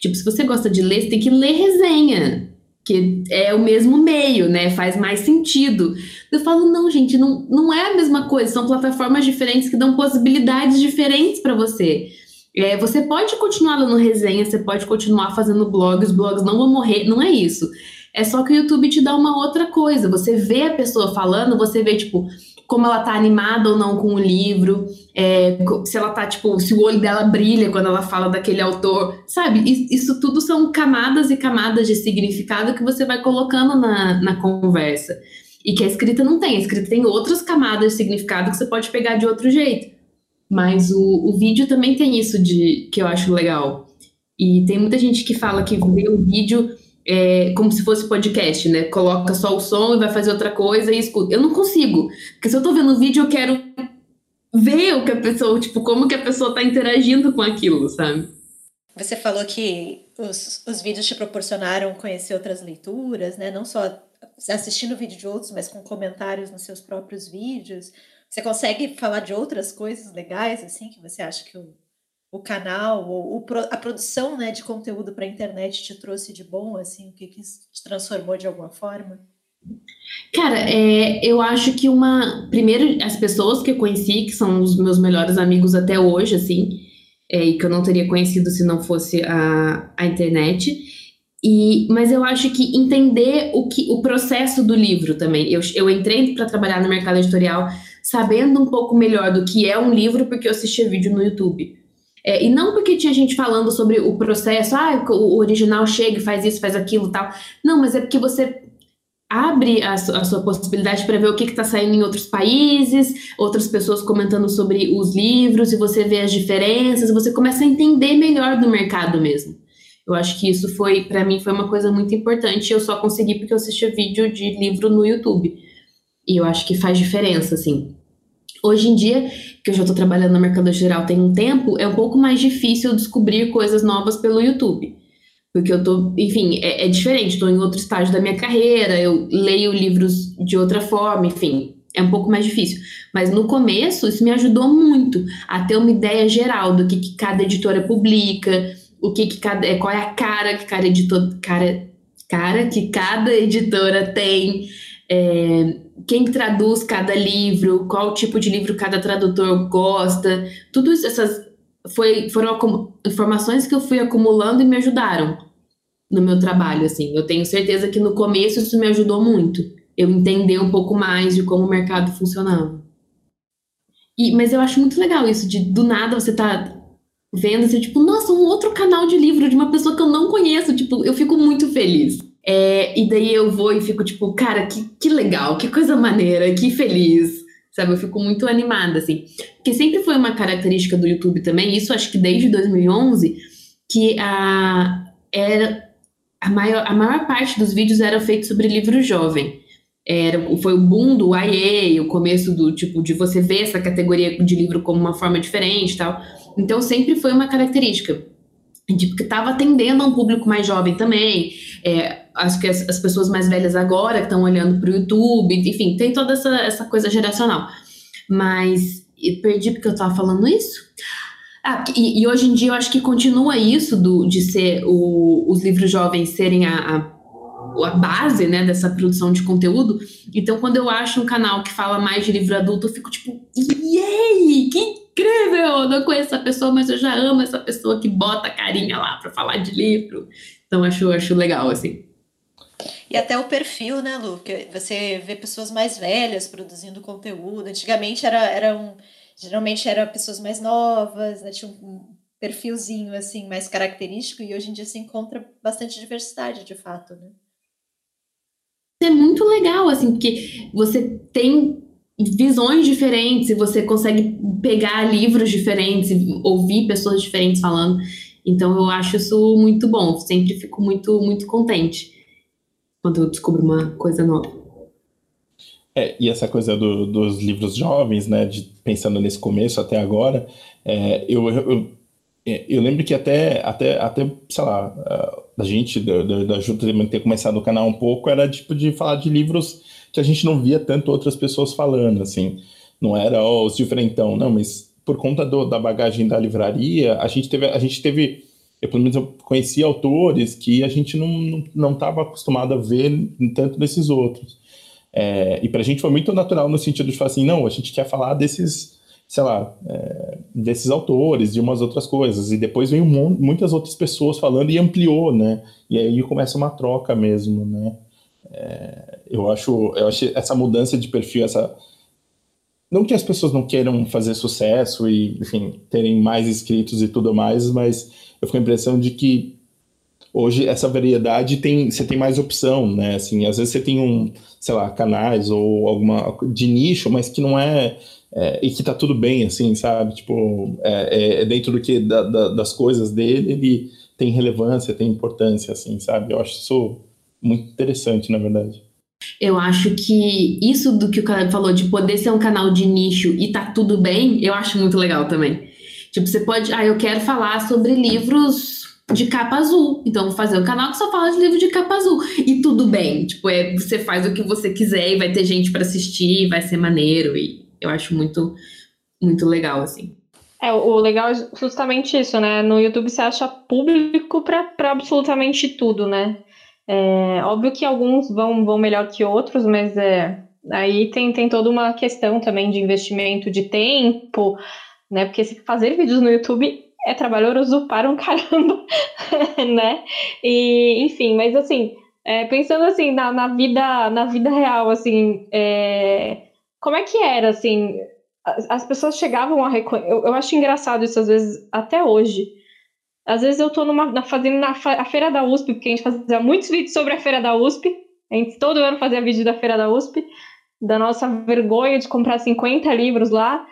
Tipo, se você gosta de ler, você tem que ler resenha, que é o mesmo meio, né? Faz mais sentido. Eu falo, não, gente, não, não é a mesma coisa, são plataformas diferentes que dão possibilidades diferentes para você. É, você pode continuar lendo resenha, você pode continuar fazendo blogs, os blogs não vão morrer, não é isso. É só que o YouTube te dá uma outra coisa. Você vê a pessoa falando, você vê, tipo, como ela tá animada ou não com o livro, é, se ela tá, tipo, se o olho dela brilha quando ela fala daquele autor, sabe? Isso tudo são camadas e camadas de significado que você vai colocando na, na conversa. E que a escrita não tem. A escrita tem outras camadas de significado que você pode pegar de outro jeito. Mas o, o vídeo também tem isso de que eu acho legal. E tem muita gente que fala que vê o vídeo é, como se fosse podcast, né? Coloca só o som e vai fazer outra coisa e escuta. Eu não consigo. Porque se eu tô vendo o vídeo, eu quero ver o que a pessoa, tipo, como que a pessoa tá interagindo com aquilo, sabe? Você falou que os, os vídeos te proporcionaram conhecer outras leituras, né? Não só assistindo vídeo de outros, mas com comentários nos seus próprios vídeos. Você consegue falar de outras coisas legais, assim, que você acha que o, o canal, ou a produção né, de conteúdo para a internet te trouxe de bom, assim, o que, que te transformou de alguma forma? Cara, é, eu acho que uma. Primeiro, as pessoas que eu conheci, que são os meus melhores amigos até hoje, assim, é, e que eu não teria conhecido se não fosse a, a internet. E, mas eu acho que entender o, que, o processo do livro também. Eu, eu entrei para trabalhar no mercado editorial sabendo um pouco melhor do que é um livro, porque eu assistia vídeo no YouTube. É, e não porque tinha gente falando sobre o processo, ah, o original chega e faz isso, faz aquilo tal. Não, mas é porque você abre a, a sua possibilidade para ver o que está saindo em outros países, outras pessoas comentando sobre os livros, e você vê as diferenças, você começa a entender melhor do mercado mesmo. Eu acho que isso foi, para mim, foi uma coisa muito importante. Eu só consegui porque eu assistia vídeo de livro no YouTube. E eu acho que faz diferença, assim. Hoje em dia, que eu já estou trabalhando no mercado geral tem um tempo, é um pouco mais difícil descobrir coisas novas pelo YouTube. Porque eu tô, enfim, é, é diferente, estou em outro estágio da minha carreira, eu leio livros de outra forma, enfim, é um pouco mais difícil. Mas no começo, isso me ajudou muito a ter uma ideia geral do que, que cada editora publica, o que, que cada, é, qual é a cara que cada editor, cara, cara que cada editora tem. É, quem traduz cada livro, qual tipo de livro cada tradutor gosta, tudo isso, essas foi, foram informações que eu fui acumulando e me ajudaram no meu trabalho, assim. Eu tenho certeza que no começo isso me ajudou muito, eu entender um pouco mais de como o mercado funcionava. E, mas eu acho muito legal isso de do nada você tá vendo, assim, tipo, nossa, um outro canal de livro de uma pessoa que eu não conheço, tipo, eu fico muito feliz. É, e daí eu vou e fico tipo, cara, que, que legal, que coisa maneira, que feliz, sabe? Eu fico muito animada, assim. Porque sempre foi uma característica do YouTube também, isso acho que desde 2011, que a, era, a, maior, a maior parte dos vídeos era feito sobre livro jovem. Era, foi o boom do YA, o começo do tipo de você ver essa categoria de livro como uma forma diferente tal. Então sempre foi uma característica de que estava atendendo a um público mais jovem também. É, acho que as, as, pessoas mais velhas agora que estão olhando para o YouTube, enfim, tem toda essa, essa coisa geracional. Mas perdi porque eu estava falando isso. Ah, e, e, hoje em dia eu acho que continua isso do, de ser o, os livros jovens serem a, a, a, base né, dessa produção de conteúdo. Então, quando eu acho um canal que fala mais de livro adulto, eu fico tipo, yay! Que incrível! Eu não conheço essa pessoa, mas eu já amo essa pessoa que bota carinha lá para falar de livro. Então, acho, acho legal, assim. E até o perfil, né, Lu? Que você vê pessoas mais velhas produzindo conteúdo. Antigamente era, era um, geralmente eram pessoas mais novas, né? Tinha um perfilzinho assim mais característico e hoje em dia se encontra bastante diversidade, de fato, né? É muito legal, assim, porque você tem visões diferentes e você consegue pegar livros diferentes, ouvir pessoas diferentes falando. Então eu acho isso muito bom. Sempre fico muito muito contente quando eu descubro uma coisa nova. É, e essa coisa do, dos livros jovens, né, de, pensando nesse começo até agora, é, eu, eu, eu, lembro que até, até, até sei lá, a gente da, da ter começado o canal um pouco era tipo de falar de livros que a gente não via tanto outras pessoas falando, assim. Não era oh, os diferentão, não, mas por conta do, da bagagem da livraria, a gente teve, a gente teve eu pelo menos eu conheci autores que a gente não estava acostumado a ver tanto desses outros. É, e para a gente foi muito natural no sentido de falar assim, não, a gente quer falar desses, sei lá, é, desses autores, de umas outras coisas. E depois veio muitas outras pessoas falando e ampliou, né? E aí começa uma troca mesmo, né? É, eu acho, eu acho essa mudança de perfil, essa não que as pessoas não queiram fazer sucesso e, enfim, terem mais inscritos e tudo mais, mas eu fico com a impressão de que hoje essa variedade tem, você tem mais opção, né? Assim, às vezes você tem um, sei lá, canais ou alguma de nicho, mas que não é, é e que tá tudo bem, assim, sabe? Tipo, é, é, é dentro do que da, da, das coisas dele, ele tem relevância, tem importância, assim, sabe? Eu acho isso muito interessante, na verdade. Eu acho que isso do que o Caleb falou, de poder ser um canal de nicho e tá tudo bem, eu acho muito legal também. Tipo, você pode, ah, eu quero falar sobre livros de capa azul. Então, vou fazer um canal que só fala de livro de capa azul. E tudo bem. Tipo, é, você faz o que você quiser e vai ter gente para assistir, vai ser maneiro. E eu acho muito, muito legal, assim. É, o legal é justamente isso, né? No YouTube você acha público para absolutamente tudo, né? É, óbvio que alguns vão, vão melhor que outros, mas é, aí tem, tem toda uma questão também de investimento de tempo, né? Porque fazer vídeos no YouTube é trabalhoso para um caramba, né? E, enfim, mas assim, é, pensando assim na, na, vida na vida real, assim, é, como é que era, assim, as, as pessoas chegavam a reconhecer, eu, eu, acho engraçado isso às vezes, até hoje, às vezes eu numa, na, fazendo na a feira da USP, porque a gente fazia muitos vídeos sobre a feira da USP, a gente todo ano fazia vídeo da feira da USP, da nossa vergonha de comprar 50 livros lá,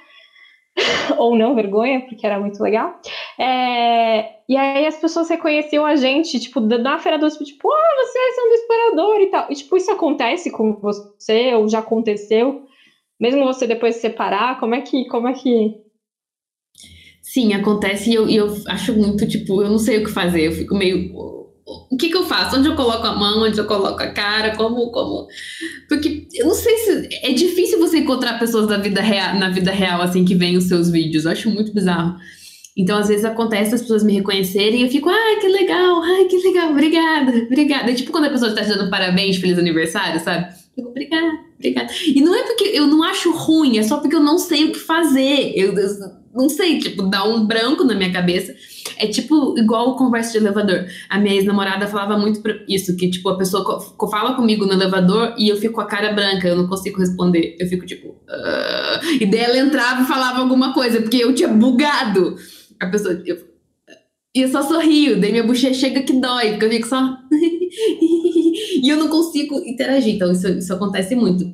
ou não vergonha, porque era muito legal. É, e aí as pessoas reconheciam a gente, tipo, na feira do tipo, ah, vocês são do explorador e tal. E, tipo, isso acontece com você, ou já aconteceu? Mesmo você depois se separar, como é que, como é que... Sim, acontece e eu, eu acho muito, tipo, eu não sei o que fazer, eu fico meio o que, que eu faço? Onde eu coloco a mão? Onde eu coloco a cara? Como, como? Porque eu não sei se é difícil você encontrar pessoas da vida real, na vida real assim que veem os seus vídeos. Eu acho muito bizarro. Então, às vezes acontece as pessoas me reconhecerem e eu fico, ai, que legal, ai, que legal, obrigada, obrigada. É tipo quando a pessoa está te dando parabéns, feliz aniversário, sabe? Eu fico, obrigada, obrigada. E não é porque eu não acho ruim, é só porque eu não sei o que fazer. Eu, eu não sei, tipo, dá um branco na minha cabeça. É tipo igual conversa de elevador. A minha ex-namorada falava muito isso, que tipo, a pessoa fala comigo no elevador e eu fico com a cara branca, eu não consigo responder. Eu fico tipo. Uh... E daí ela entrava e falava alguma coisa, porque eu tinha bugado. A pessoa. Eu, e eu só sorrio, daí minha bochecha chega que dói, porque eu fico só. e eu não consigo interagir, então isso, isso acontece muito.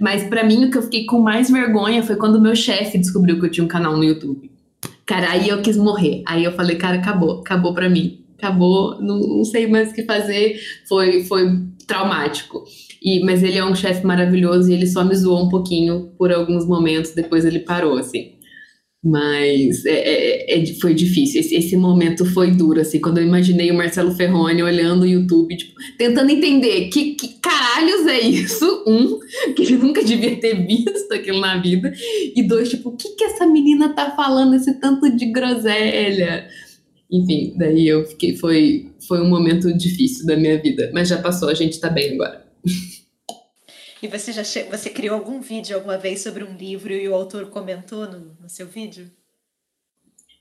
Mas para mim, o que eu fiquei com mais vergonha foi quando meu chefe descobriu que eu tinha um canal no YouTube. Cara, aí eu quis morrer. Aí eu falei, cara, acabou, acabou para mim. Acabou, não, não, sei mais o que fazer. Foi, foi traumático. E, mas ele é um chefe maravilhoso e ele só me zoou um pouquinho por alguns momentos, depois ele parou, assim. Mas é, é, é, foi difícil. Esse, esse, momento foi duro, assim, quando eu imaginei o Marcelo Ferroni olhando o YouTube, tipo, tentando entender que, que caralhos é isso. Um, que ele nunca devia ter visto aquilo na vida. E dois, tipo, o que, que essa menina tá falando, esse tanto de groselha? Enfim, daí eu fiquei. Foi, foi um momento difícil da minha vida. Mas já passou, a gente tá bem agora. E você já che... você criou algum vídeo alguma vez sobre um livro e o autor comentou no, no seu vídeo?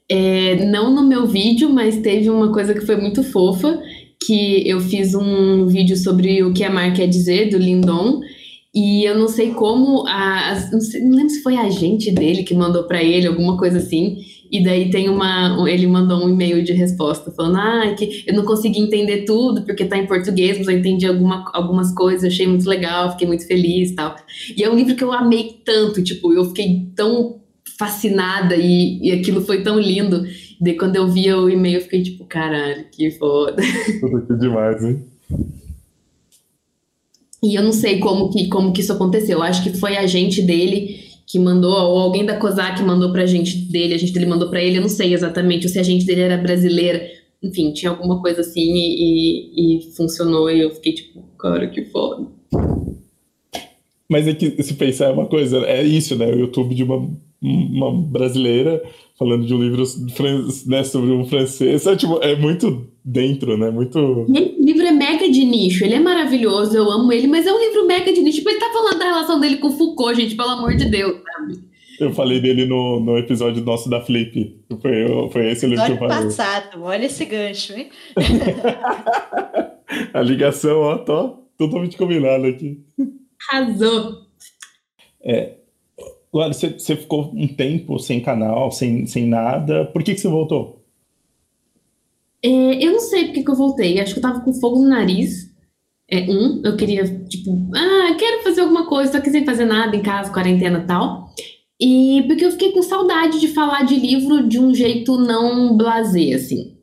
É, não no meu vídeo, mas teve uma coisa que foi muito fofa, que eu fiz um vídeo sobre o que a marca quer dizer, do Lindon, e eu não sei como, a, não, sei, não lembro se foi a agente dele que mandou para ele, alguma coisa assim, e daí tem uma. Ele mandou um e-mail de resposta falando: ah, que eu não consegui entender tudo porque tá em português, mas eu entendi alguma, algumas coisas, achei muito legal, fiquei muito feliz e tal. E é um livro que eu amei tanto, tipo, eu fiquei tão fascinada e, e aquilo foi tão lindo. E daí quando eu via o e-mail, eu fiquei tipo, caralho, que foda. Tudo que demais, hein? E eu não sei como que, como que isso aconteceu. Eu acho que foi a gente dele que mandou, ou alguém da COSAC mandou pra gente dele, a gente dele mandou pra ele, eu não sei exatamente, ou se a gente dele era brasileira, enfim, tinha alguma coisa assim e, e funcionou e eu fiquei tipo, cara, que foda. Mas é que se pensar é uma coisa, é isso, né? O YouTube de uma, uma brasileira falando de um livro né, sobre um francês, é, tipo, é muito dentro, né? Muito. O livro é mega de nicho, ele é maravilhoso, eu amo ele, mas é um livro mega de nicho. Tipo, ele tá falando da relação dele com Foucault, gente, pelo amor de Deus, sabe? Eu falei dele no, no episódio nosso da Flip. Foi, foi esse o livro que eu falei. passado, olha esse gancho, hein? A ligação, ó, tô totalmente combinada aqui. Arrasou. É, Agora, você, você ficou um tempo sem canal, sem, sem nada. Por que, que você voltou? É, eu não sei porque que eu voltei. Acho que eu tava com fogo no nariz. É, um, eu queria, tipo, ah, quero fazer alguma coisa, tô aqui sem fazer nada em casa, quarentena e tal. E porque eu fiquei com saudade de falar de livro de um jeito não blasé, assim.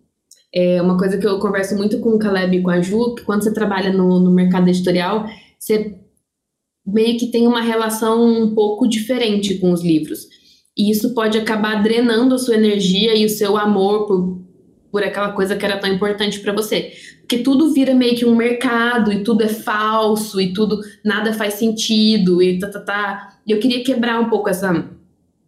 É uma coisa que eu converso muito com o Caleb e com a Ju, que quando você trabalha no, no mercado editorial, você meio que tem uma relação um pouco diferente com os livros. E isso pode acabar drenando a sua energia e o seu amor por, por aquela coisa que era tão importante para você. Porque tudo vira meio que um mercado e tudo é falso e tudo nada faz sentido e tá, tá, tá. E eu queria quebrar um pouco essa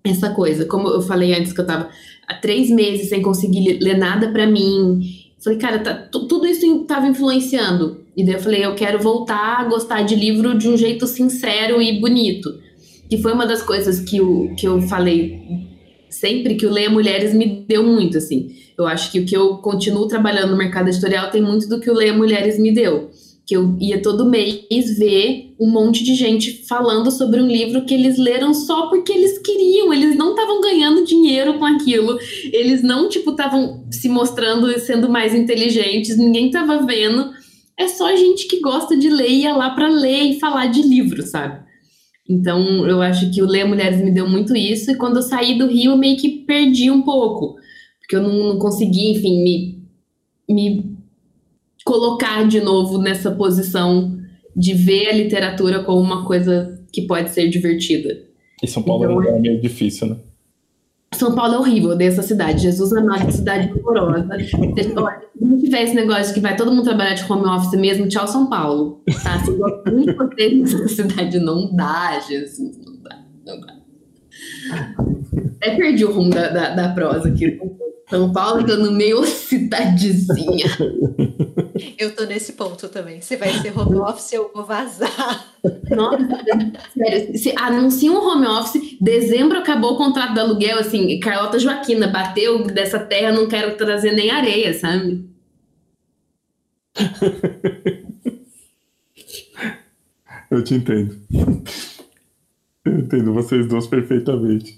essa coisa. Como eu falei antes que eu tava há três meses sem conseguir ler nada para mim. Falei, cara, tá, tudo isso estava influenciando. E daí eu falei, eu quero voltar a gostar de livro de um jeito sincero e bonito. Que foi uma das coisas que, eu, que eu falei sempre que o Leia Mulheres me deu muito, assim. Eu acho que o que eu continuo trabalhando no mercado editorial tem muito do que o Leia Mulheres me deu que eu ia todo mês ver um monte de gente falando sobre um livro que eles leram só porque eles queriam, eles não estavam ganhando dinheiro com aquilo, eles não, tipo, estavam se mostrando e sendo mais inteligentes, ninguém estava vendo. É só gente que gosta de ler e ia lá para ler e falar de livro, sabe? Então, eu acho que o Ler Mulheres me deu muito isso, e quando eu saí do Rio, eu meio que perdi um pouco, porque eu não, não consegui, enfim, me, me colocar de novo nessa posição de ver a literatura como uma coisa que pode ser divertida. E São Paulo então, é meio difícil, né? São Paulo é horrível, odeio essa cidade. Jesus amado, cidade horrorosa. Se não tiver esse negócio que vai todo mundo trabalhar de home office mesmo, tchau São Paulo. Tá? Se gosta muito de nessa cidade, não dá, Jesus, não dá, não dá. Até perdi o rumo da, da, da prosa aqui. São Paulo tá no meio cidadezinha. Eu tô nesse ponto também. Você vai ser home office, eu vou vazar. Nossa, sério. Se anuncia um home office, dezembro acabou o contrato do aluguel, assim, Carlota Joaquina bateu dessa terra, não quero trazer nem areia, sabe? Eu te entendo. Eu entendo vocês duas perfeitamente.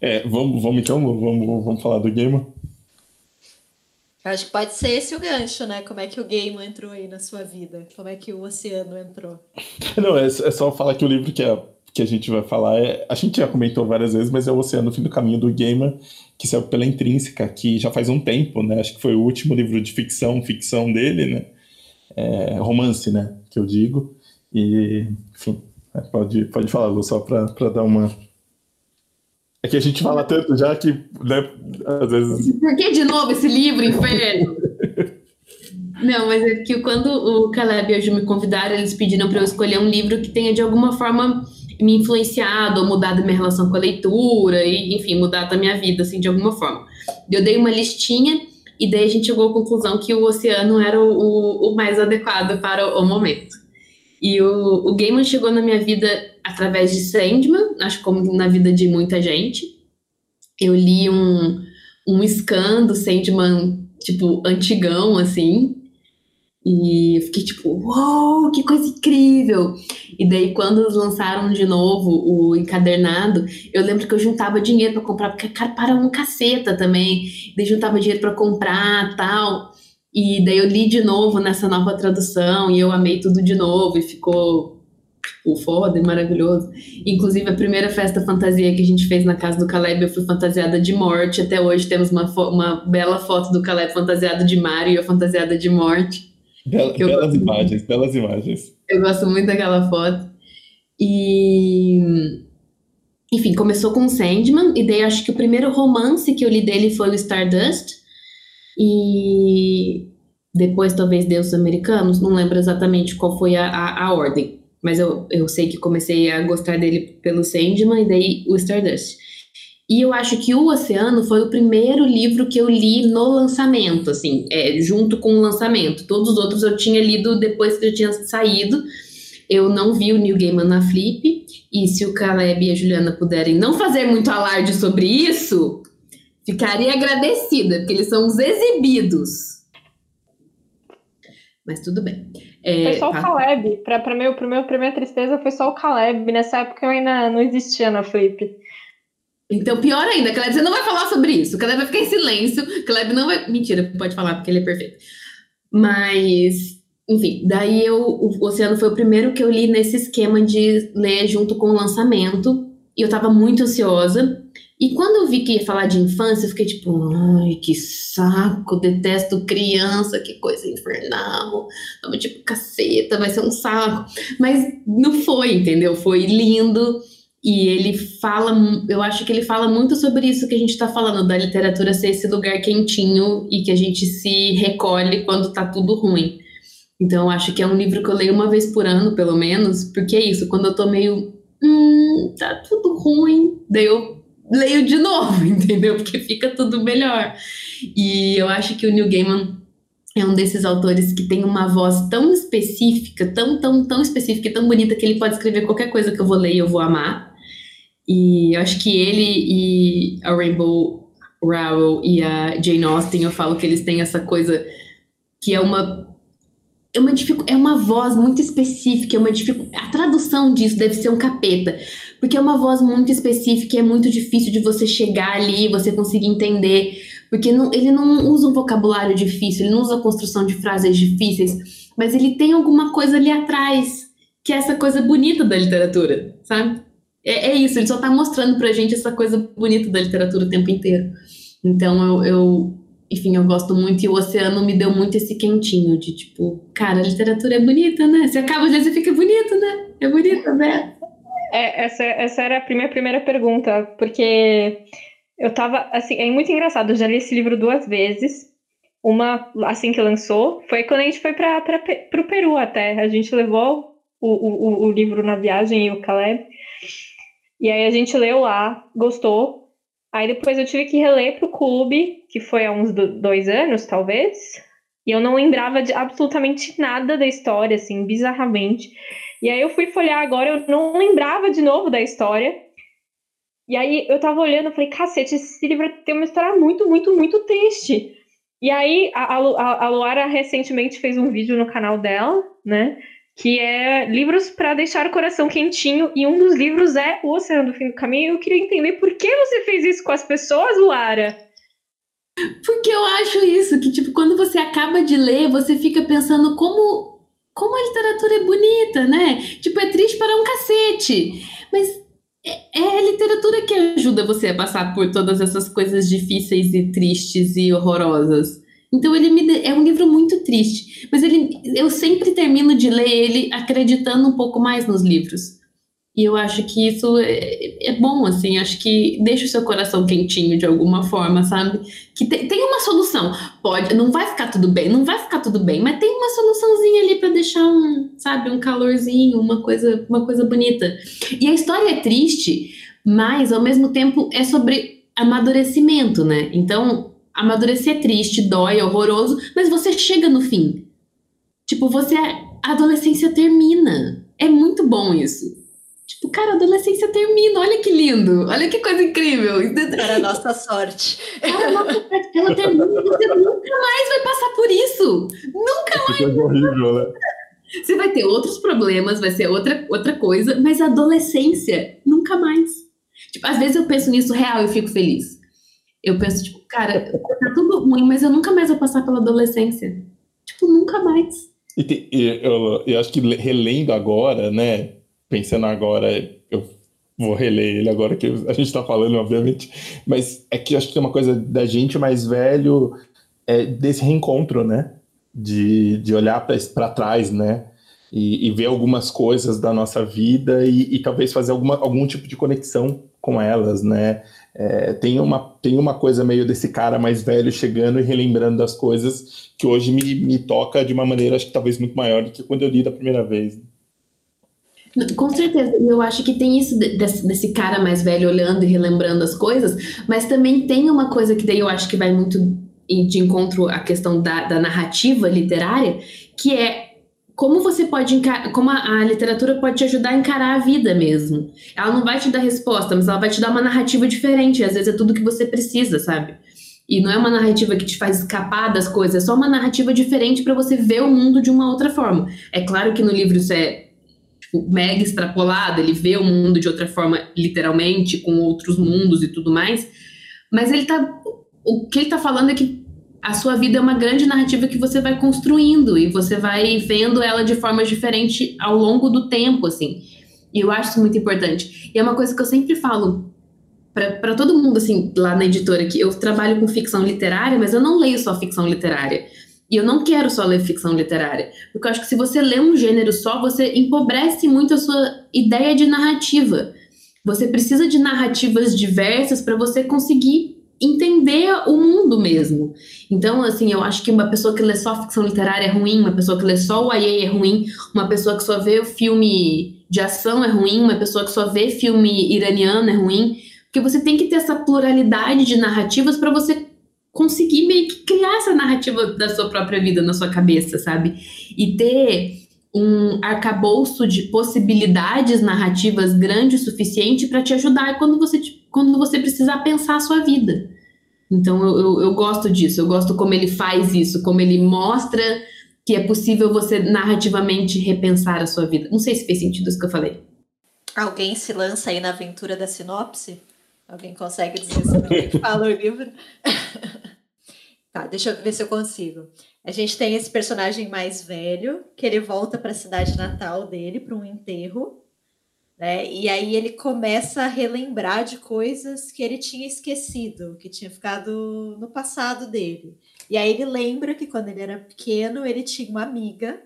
É, vamos, vamos então, vamos, vamos falar do Gamer. Acho que pode ser esse o gancho, né? Como é que o game entrou aí na sua vida? Como é que o oceano entrou? Não, é, é só falar que o livro que a, que a gente vai falar é. A gente já comentou várias vezes, mas é o Oceano Fim do Caminho do Gamer, que saiu pela Intrínseca, que já faz um tempo, né? Acho que foi o último livro de ficção, ficção dele, né? É, romance, né? Que eu digo. E, enfim, pode, pode falar, Lu, só para dar uma que a gente fala tanto já que, né, às vezes. Por que de novo esse livro, inferno? Não, mas é que quando o Caleb e a Ju me convidaram, eles pediram para eu escolher um livro que tenha de alguma forma me influenciado ou mudado minha relação com a leitura, e enfim, mudado a minha vida, assim, de alguma forma. Eu dei uma listinha e daí a gente chegou à conclusão que o Oceano era o, o mais adequado para o momento. E o, o Gaiman chegou na minha vida através de Sandman, acho como na vida de muita gente. Eu li um, um scan do Sandman, tipo, antigão, assim. E eu fiquei tipo, uou, wow, que coisa incrível! E daí, quando lançaram de novo o encadernado, eu lembro que eu juntava dinheiro para comprar, porque cara para um caceta também. Daí juntava dinheiro para comprar tal. E daí eu li de novo nessa nova tradução e eu amei tudo de novo e ficou tipo, foda e maravilhoso. Inclusive, a primeira festa fantasia que a gente fez na casa do Caleb, eu fui fantasiada de morte. Até hoje temos uma, uma bela foto do Caleb fantasiado de Mario e eu fantasiada de morte. Bela, belas imagens, muito. belas imagens. Eu gosto muito daquela foto. E. Enfim, começou com Sandman, e daí acho que o primeiro romance que eu li dele foi o Stardust. E depois talvez Deus Americanos, não lembro exatamente qual foi a, a, a, ordem, mas eu, eu sei que comecei a gostar dele pelo Sandman e daí o Stardust. E eu acho que O Oceano foi o primeiro livro que eu li no lançamento, assim, é, junto com o lançamento. Todos os outros eu tinha lido depois que eu tinha saído. Eu não vi o New Gaiman na Flip, e se o Caleb e a Juliana puderem não fazer muito alarde sobre isso, Ficaria agradecida, porque eles são os exibidos. Mas tudo bem. É, foi só o Caleb. Para pra meu, pro meu primeira tristeza, foi só o Caleb. Nessa época eu ainda não existia na Flip. Então, pior ainda, Caleb, você não vai falar sobre isso. O Caleb vai ficar em silêncio. Caleb não vai. Mentira, pode falar, porque ele é perfeito. Mas, enfim, daí eu, o Oceano foi o primeiro que eu li nesse esquema de ler junto com o lançamento. E eu tava muito ansiosa. E quando eu vi que ia falar de infância, eu fiquei tipo, ai, que saco, detesto criança, que coisa infernal. Tava tipo, caceta, vai ser um saco. Mas não foi, entendeu? Foi lindo. E ele fala, eu acho que ele fala muito sobre isso que a gente está falando, da literatura ser esse lugar quentinho e que a gente se recolhe quando tá tudo ruim. Então, eu acho que é um livro que eu leio uma vez por ano, pelo menos, porque é isso, quando eu tô meio, hum, tá tudo ruim, daí eu leio de novo, entendeu? Porque fica tudo melhor. E eu acho que o Neil Gaiman é um desses autores que tem uma voz tão específica, tão, tão, tão específica e tão bonita que ele pode escrever qualquer coisa que eu vou ler e eu vou amar. E eu acho que ele e a Rainbow Rowell e a Jane Austen, eu falo que eles têm essa coisa que é uma é uma, é uma voz muito específica, é uma a tradução disso deve ser um capeta, porque é uma voz muito específica e é muito difícil de você chegar ali você conseguir entender, porque não, ele não usa um vocabulário difícil, ele não usa a construção de frases difíceis, mas ele tem alguma coisa ali atrás, que é essa coisa bonita da literatura, sabe? é, é, isso, ele só tá mostrando pra gente essa coisa bonita da literatura o tempo inteiro. Então eu, eu, enfim, eu gosto muito e o oceano me deu muito esse quentinho de tipo, cara, a literatura é bonita, né? Você acaba de ler e fica bonito, né? É bonita, né? É, essa, essa era a minha primeira pergunta, porque eu tava, assim, é muito engraçado, eu já li esse livro duas vezes, uma assim que lançou, foi quando a gente foi para o Peru até, a gente levou o, o, o livro na viagem e o Caleb, e aí a gente leu lá, gostou. Aí depois eu tive que reler pro clube, que foi há uns dois anos, talvez. E eu não lembrava de absolutamente nada da história, assim, bizarramente. E aí eu fui folhear agora, eu não lembrava de novo da história. E aí eu tava olhando, eu falei, cacete, esse livro tem uma história muito, muito, muito triste. E aí a, a, a Luara recentemente fez um vídeo no canal dela, né? que é livros para deixar o coração quentinho, e um dos livros é O Oceano do Fim do Caminho. Eu queria entender por que você fez isso com as pessoas, Lara. Porque eu acho isso, que tipo, quando você acaba de ler, você fica pensando como como a literatura é bonita, né? Tipo, é triste para um cacete. Mas é, é a literatura que ajuda você a passar por todas essas coisas difíceis e tristes e horrorosas. Então ele me é um livro muito triste, mas ele eu sempre termino de ler ele acreditando um pouco mais nos livros. E eu acho que isso é, é bom, assim, acho que deixa o seu coração quentinho de alguma forma, sabe? Que te, tem uma solução. Pode, não vai ficar tudo bem, não vai ficar tudo bem, mas tem uma soluçãozinha ali para deixar um, sabe, um calorzinho, uma coisa, uma coisa bonita. E a história é triste, mas ao mesmo tempo é sobre amadurecimento, né? Então, Amadurecer é triste, dói, é horroroso, mas você chega no fim. Tipo, você. A adolescência termina. É muito bom isso. Tipo, cara, a adolescência termina. Olha que lindo. Olha que coisa incrível. Para a nossa sorte. Cara, nossa sorte. Ela termina e você nunca mais vai passar por isso. Nunca mais. É horrível, né? Você vai ter outros problemas, vai ser outra, outra coisa, mas a adolescência, nunca mais. Tipo, às vezes eu penso nisso real e fico feliz. Eu penso, tipo, cara, tá tudo ruim, mas eu nunca mais vou passar pela adolescência. Tipo, nunca mais. E, te, eu, eu acho que relendo agora, né? Pensando agora, eu vou reler ele agora que a gente tá falando, obviamente. Mas é que acho que é uma coisa da gente mais velho, é, desse reencontro, né? De, de olhar para trás, né? E, e, ver algumas coisas da nossa vida e, e talvez fazer alguma, algum tipo de conexão com elas, né? É, tem, uma, tem uma coisa meio desse cara mais velho chegando e relembrando as coisas que hoje me, me toca de uma maneira, acho que talvez muito maior do que quando eu li da primeira vez. Com certeza, eu acho que tem isso desse, desse, cara mais velho olhando e relembrando as coisas, mas também tem uma coisa que daí eu acho que vai muito de encontro à questão da, da narrativa literária, que é como você pode como a, a, literatura pode te ajudar a encarar a vida mesmo. Ela não vai te dar resposta, mas ela vai te dar uma narrativa diferente. Às vezes é tudo que você precisa, sabe? E não é uma narrativa que te faz escapar das coisas, é só uma narrativa diferente para você ver o mundo de uma outra forma. É claro que no livro isso é tipo, mega extrapolado, ele vê o mundo de outra forma, literalmente, com outros mundos e tudo mais. Mas ele tá. O que ele tá falando é que a sua vida é uma grande narrativa que você vai construindo e você vai vendo ela de formas diferentes ao longo do tempo, assim. E eu acho isso muito importante. E é uma coisa que eu sempre falo para todo mundo, assim, lá na editora, que eu trabalho com ficção literária, mas eu não leio só ficção literária. E eu não quero só ler ficção literária. Porque eu acho que se você lê um gênero só, você empobrece muito a sua ideia de narrativa. Você precisa de narrativas diversas para você conseguir entender o mundo mesmo. Então, assim, eu acho que uma pessoa que lê só ficção literária é ruim, uma pessoa que lê só o YA é ruim, uma pessoa que só vê o filme de ação é ruim, uma pessoa que só vê filme iraniano é ruim, porque você tem que ter essa pluralidade de narrativas para você conseguir meio que criar essa narrativa da sua própria vida na sua cabeça, sabe? E ter um arcabouço de possibilidades narrativas grande o suficiente para te ajudar quando você, quando você precisar pensar a sua vida. Então eu, eu, eu, gosto disso, eu gosto como ele faz isso, como ele mostra que é possível você narrativamente repensar a sua vida. Não sei se fez sentido isso que eu falei. Alguém se lança aí na aventura da sinopse? Alguém consegue dizer sobre fala o livro? tá, deixa eu ver se eu consigo. A gente tem esse personagem mais velho, que ele volta para a cidade natal dele, para um enterro, né? E aí ele começa a relembrar de coisas que ele tinha esquecido, que tinha ficado no passado dele. E aí ele lembra que quando ele era pequeno, ele tinha uma amiga,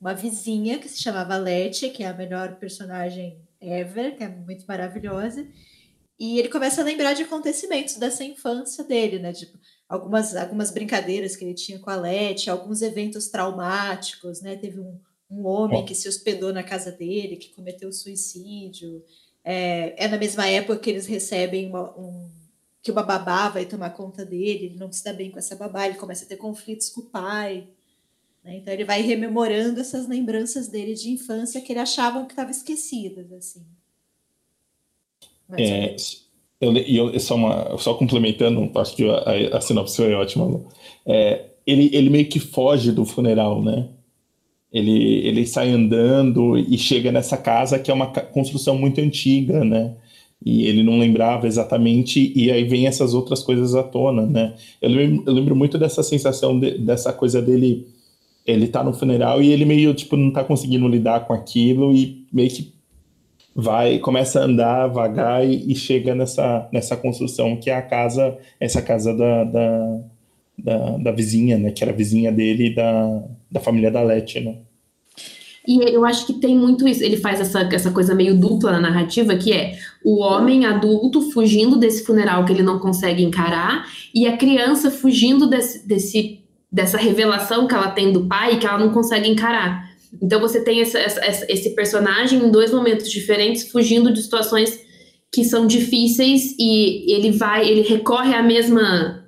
uma vizinha que se chamava Letty, que é a melhor personagem ever, que é muito maravilhosa. E ele começa a lembrar de acontecimentos dessa infância dele, né? Tipo, algumas, algumas brincadeiras que ele tinha com a Leti, alguns eventos traumáticos, né? Teve um, um homem que se hospedou na casa dele, que cometeu suicídio. É, é na mesma época que eles recebem uma, um, que uma babá vai tomar conta dele, ele não se dá bem com essa babá, ele começa a ter conflitos com o pai. Né? Então ele vai rememorando essas lembranças dele de infância que ele achava que estavam esquecidas, assim. É, eu, eu, só, uma, só complementando, acho que a, a sinopse foi ótima. É, ele, ele meio que foge do funeral, né? Ele, ele sai andando e chega nessa casa que é uma construção muito antiga, né? E ele não lembrava exatamente, e aí vem essas outras coisas à tona, né? Eu lembro, eu lembro muito dessa sensação, de, dessa coisa dele, ele tá no funeral e ele meio, tipo, não tá conseguindo lidar com aquilo e meio que vai começa a andar vagar e, e, chega nessa, nessa construção que é a casa essa casa da, da, da, da vizinha né que era vizinha dele da, da família da Leti né e eu acho que tem muito isso. Ele faz essa, essa coisa meio dupla na narrativa, que é o homem adulto fugindo desse funeral que ele não consegue encarar, e a criança fugindo desse, desse, dessa revelação que ela tem do pai que ela não consegue encarar. Então você tem essa, essa, esse personagem em dois momentos diferentes, fugindo de situações que são difíceis e ele vai, ele recorre à mesma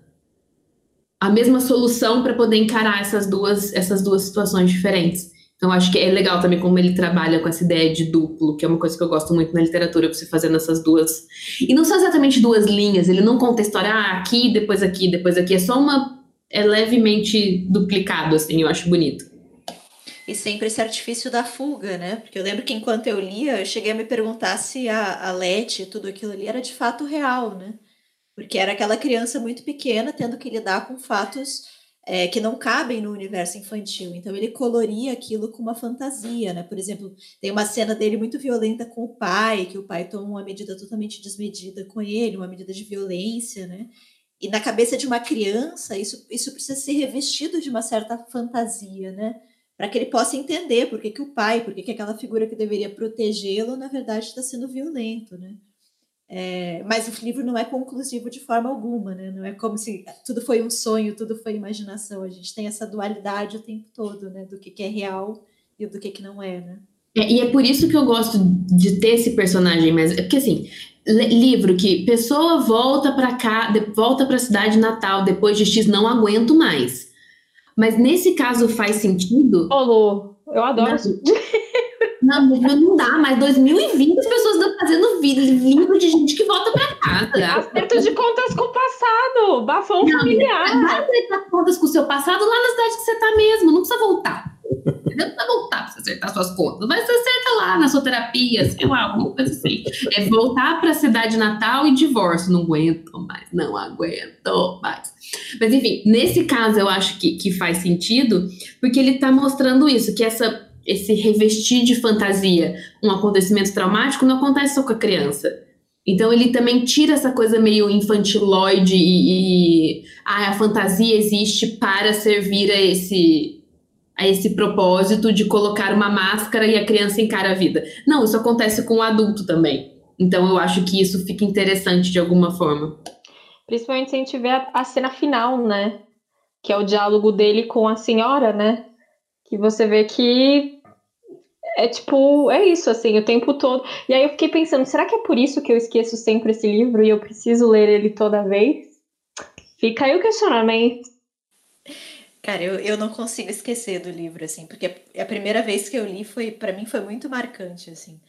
a mesma solução para poder encarar essas duas essas duas situações diferentes. Então acho que é legal também como ele trabalha com essa ideia de duplo, que é uma coisa que eu gosto muito na literatura, você fazendo essas duas e não são exatamente duas linhas. Ele não conta a história ah, aqui, depois aqui, depois aqui. É só uma é levemente duplicado assim. Eu acho bonito. E sempre esse artifício da fuga, né? Porque eu lembro que enquanto eu lia, eu cheguei a me perguntar se a, a Leti, tudo aquilo ali, era de fato real, né? Porque era aquela criança muito pequena tendo que lidar com fatos é, que não cabem no universo infantil. Então ele coloria aquilo com uma fantasia, né? Por exemplo, tem uma cena dele muito violenta com o pai, que o pai toma uma medida totalmente desmedida com ele, uma medida de violência, né? E na cabeça de uma criança, isso, isso precisa ser revestido de uma certa fantasia, né? Para que ele possa entender por que, que o pai, por que, que aquela figura que deveria protegê-lo, na verdade, está sendo violento, né? É, mas o livro não é conclusivo de forma alguma, né? Não é como se tudo foi um sonho, tudo foi imaginação. A gente tem essa dualidade o tempo todo, né? Do que, que é real e do que, que não é, né? É, e é por isso que eu gosto de ter esse personagem, mas é porque assim, livro que pessoa volta para cá, volta para a cidade natal depois de X não aguento mais. Mas nesse caso faz sentido. Ô, Lu, eu adoro isso. Não, não dá, mas 2020 as pessoas estão fazendo livro de gente que volta pra casa. Acerto de contas com o passado, bafão não, familiar. Vai acertar contas com o seu passado lá na cidade que você tá mesmo, não precisa voltar. Não precisa voltar você acertar suas contas. Mas você senta lá na sua terapia, sei lá, alguma coisa assim. É voltar para a cidade natal e divórcio. Não aguento mais, não aguento mais. Mas enfim, nesse caso eu acho que, que faz sentido, porque ele está mostrando isso, que essa, esse revestir de fantasia um acontecimento traumático não acontece só com a criança. Então ele também tira essa coisa meio infantiloide e, e ah, a fantasia existe para servir a esse a esse propósito de colocar uma máscara e a criança encara a vida. Não, isso acontece com o adulto também. Então eu acho que isso fica interessante de alguma forma. Principalmente se a gente a, a cena final, né? Que é o diálogo dele com a senhora, né? Que você vê que é tipo, é isso, assim, o tempo todo. E aí eu fiquei pensando, será que é por isso que eu esqueço sempre esse livro e eu preciso ler ele toda vez? Fica aí o questionamento. Cara, eu, eu não consigo esquecer do livro, assim, porque a primeira vez que eu li foi, para mim, foi muito marcante, assim.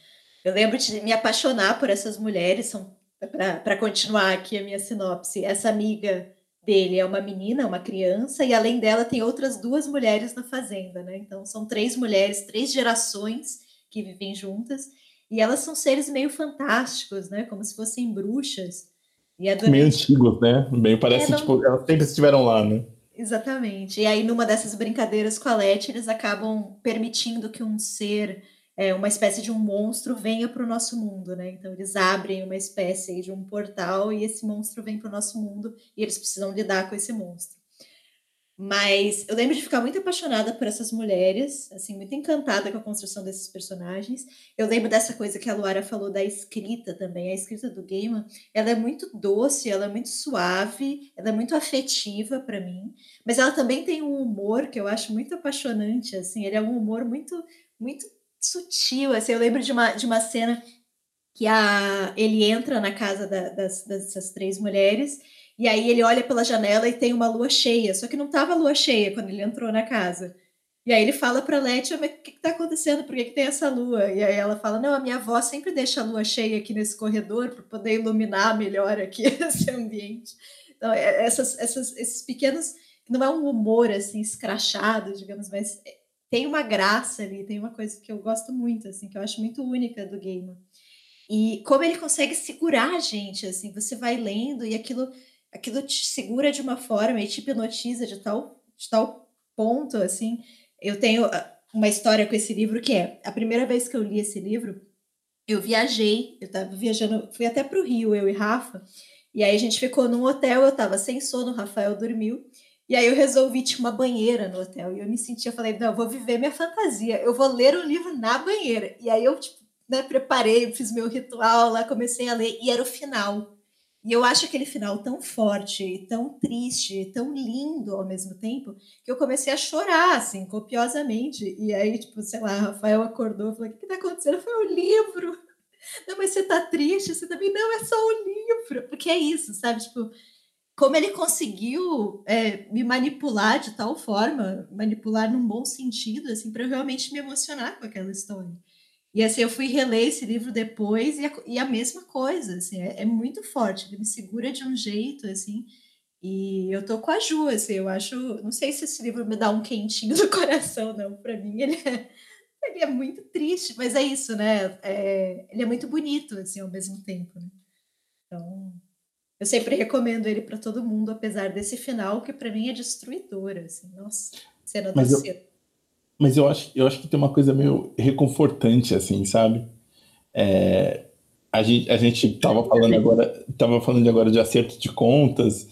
Eu lembro de me apaixonar por essas mulheres, são para continuar aqui a minha sinopse. Essa amiga dele é uma menina, uma criança, e além dela tem outras duas mulheres na fazenda, né? Então são três mulheres, três gerações que vivem juntas, e elas são seres meio fantásticos, né? Como se fossem bruxas. E é durante... Meio antigos, né? Meio parece, é, não... tipo, elas sempre estiveram lá, né? Exatamente. E aí, numa dessas brincadeiras com a Letty, eles acabam permitindo que um ser, é, uma espécie de um monstro, venha para o nosso mundo, né? Então, eles abrem uma espécie de um portal e esse monstro vem para o nosso mundo e eles precisam lidar com esse monstro. Mas eu lembro de ficar muito apaixonada por essas mulheres, assim, muito encantada com a construção desses personagens. Eu lembro dessa coisa que a Luara falou da escrita também. A escrita do Gaiman, ela é muito doce, ela é muito suave, ela é muito afetiva para mim, mas ela também tem um humor que eu acho muito apaixonante, assim, ele é um humor muito muito sutil, assim. Eu lembro de uma de uma cena que a ele entra na casa da, das, dessas três mulheres e aí ele olha pela janela e tem uma lua cheia, só que não estava lua cheia quando ele entrou na casa. E aí ele fala para Letia, mas o que está acontecendo? Por que, que, tem essa lua? E aí ela fala, não, a minha avó sempre deixa a lua cheia aqui nesse corredor para poder iluminar melhor aqui esse ambiente. Então, é, essas, essas, esses pequenos, não é um humor assim escrachado, digamos, mas tem uma graça ali, tem uma coisa que eu gosto muito, assim, que eu acho muito única do game. E como ele consegue segurar a gente, assim, você vai lendo e aquilo aquilo te segura de uma forma e te hipnotiza de tal, de tal ponto, assim. Eu tenho ah, uma história com esse livro que é, a primeira vez que eu li esse livro, eu viajei, eu tava viajando, fui até para o Rio, eu e Rafa, e aí a gente ficou num hotel, eu tava sem sono, o Rafael dormiu, e aí eu resolvi, tinha uma banheira no hotel, e eu me sentia, falei, não, eu vou viver minha fantasia, eu vou ler o livro na banheira. E aí eu, tipo, né, preparei, fiz meu ritual lá, comecei a ler, e era o final. E eu acho aquele final tão forte, tão triste, tão lindo ao mesmo tempo, que eu comecei a chorar, assim, copiosamente. E aí, tipo, sei lá, Rafael acordou e falou: O que está acontecendo? Foi o livro. Não, mas você tá triste, você também. Não, é só o livro. Porque é isso, sabe? Tipo, como ele conseguiu é, me manipular de tal forma, manipular num bom sentido, assim, para eu realmente me emocionar com aquela história. E assim, eu fui reler esse livro depois e a, e a mesma coisa, assim, é, é, muito forte, ele me segura de um jeito, assim, e eu tô com a Ju, assim, eu acho, não sei se esse livro me dá um quentinho no coração, não, para mim ele é, ele é muito triste, mas é isso, né, é, ele é muito bonito, assim, ao mesmo tempo, né? Então, eu sempre recomendo ele para todo mundo, apesar desse final que para mim é destruidor, assim, nossa, cena do eu... Mas eu acho, eu acho que tem uma coisa meio reconfortante, assim, sabe? É, a, gente, a gente tava falando agora, tava falando agora de acerto de contas,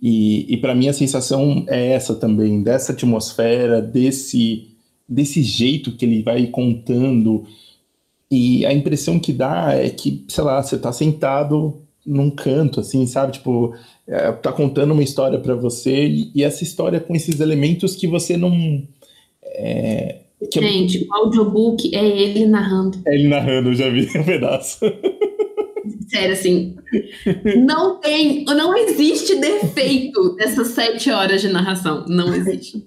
e, e para mim a sensação é essa também, dessa atmosfera, desse, desse jeito que ele vai contando. E a impressão que dá é que, sei lá, você tá sentado num canto, assim, sabe? Tipo, é, tá contando uma história para você e, e, essa história com esses elementos que você não é, que Gente, o audiobook é ele narrando. É ele narrando, eu já vi um pedaço. Sério, assim, não tem, não existe defeito dessas sete horas de narração, não existe.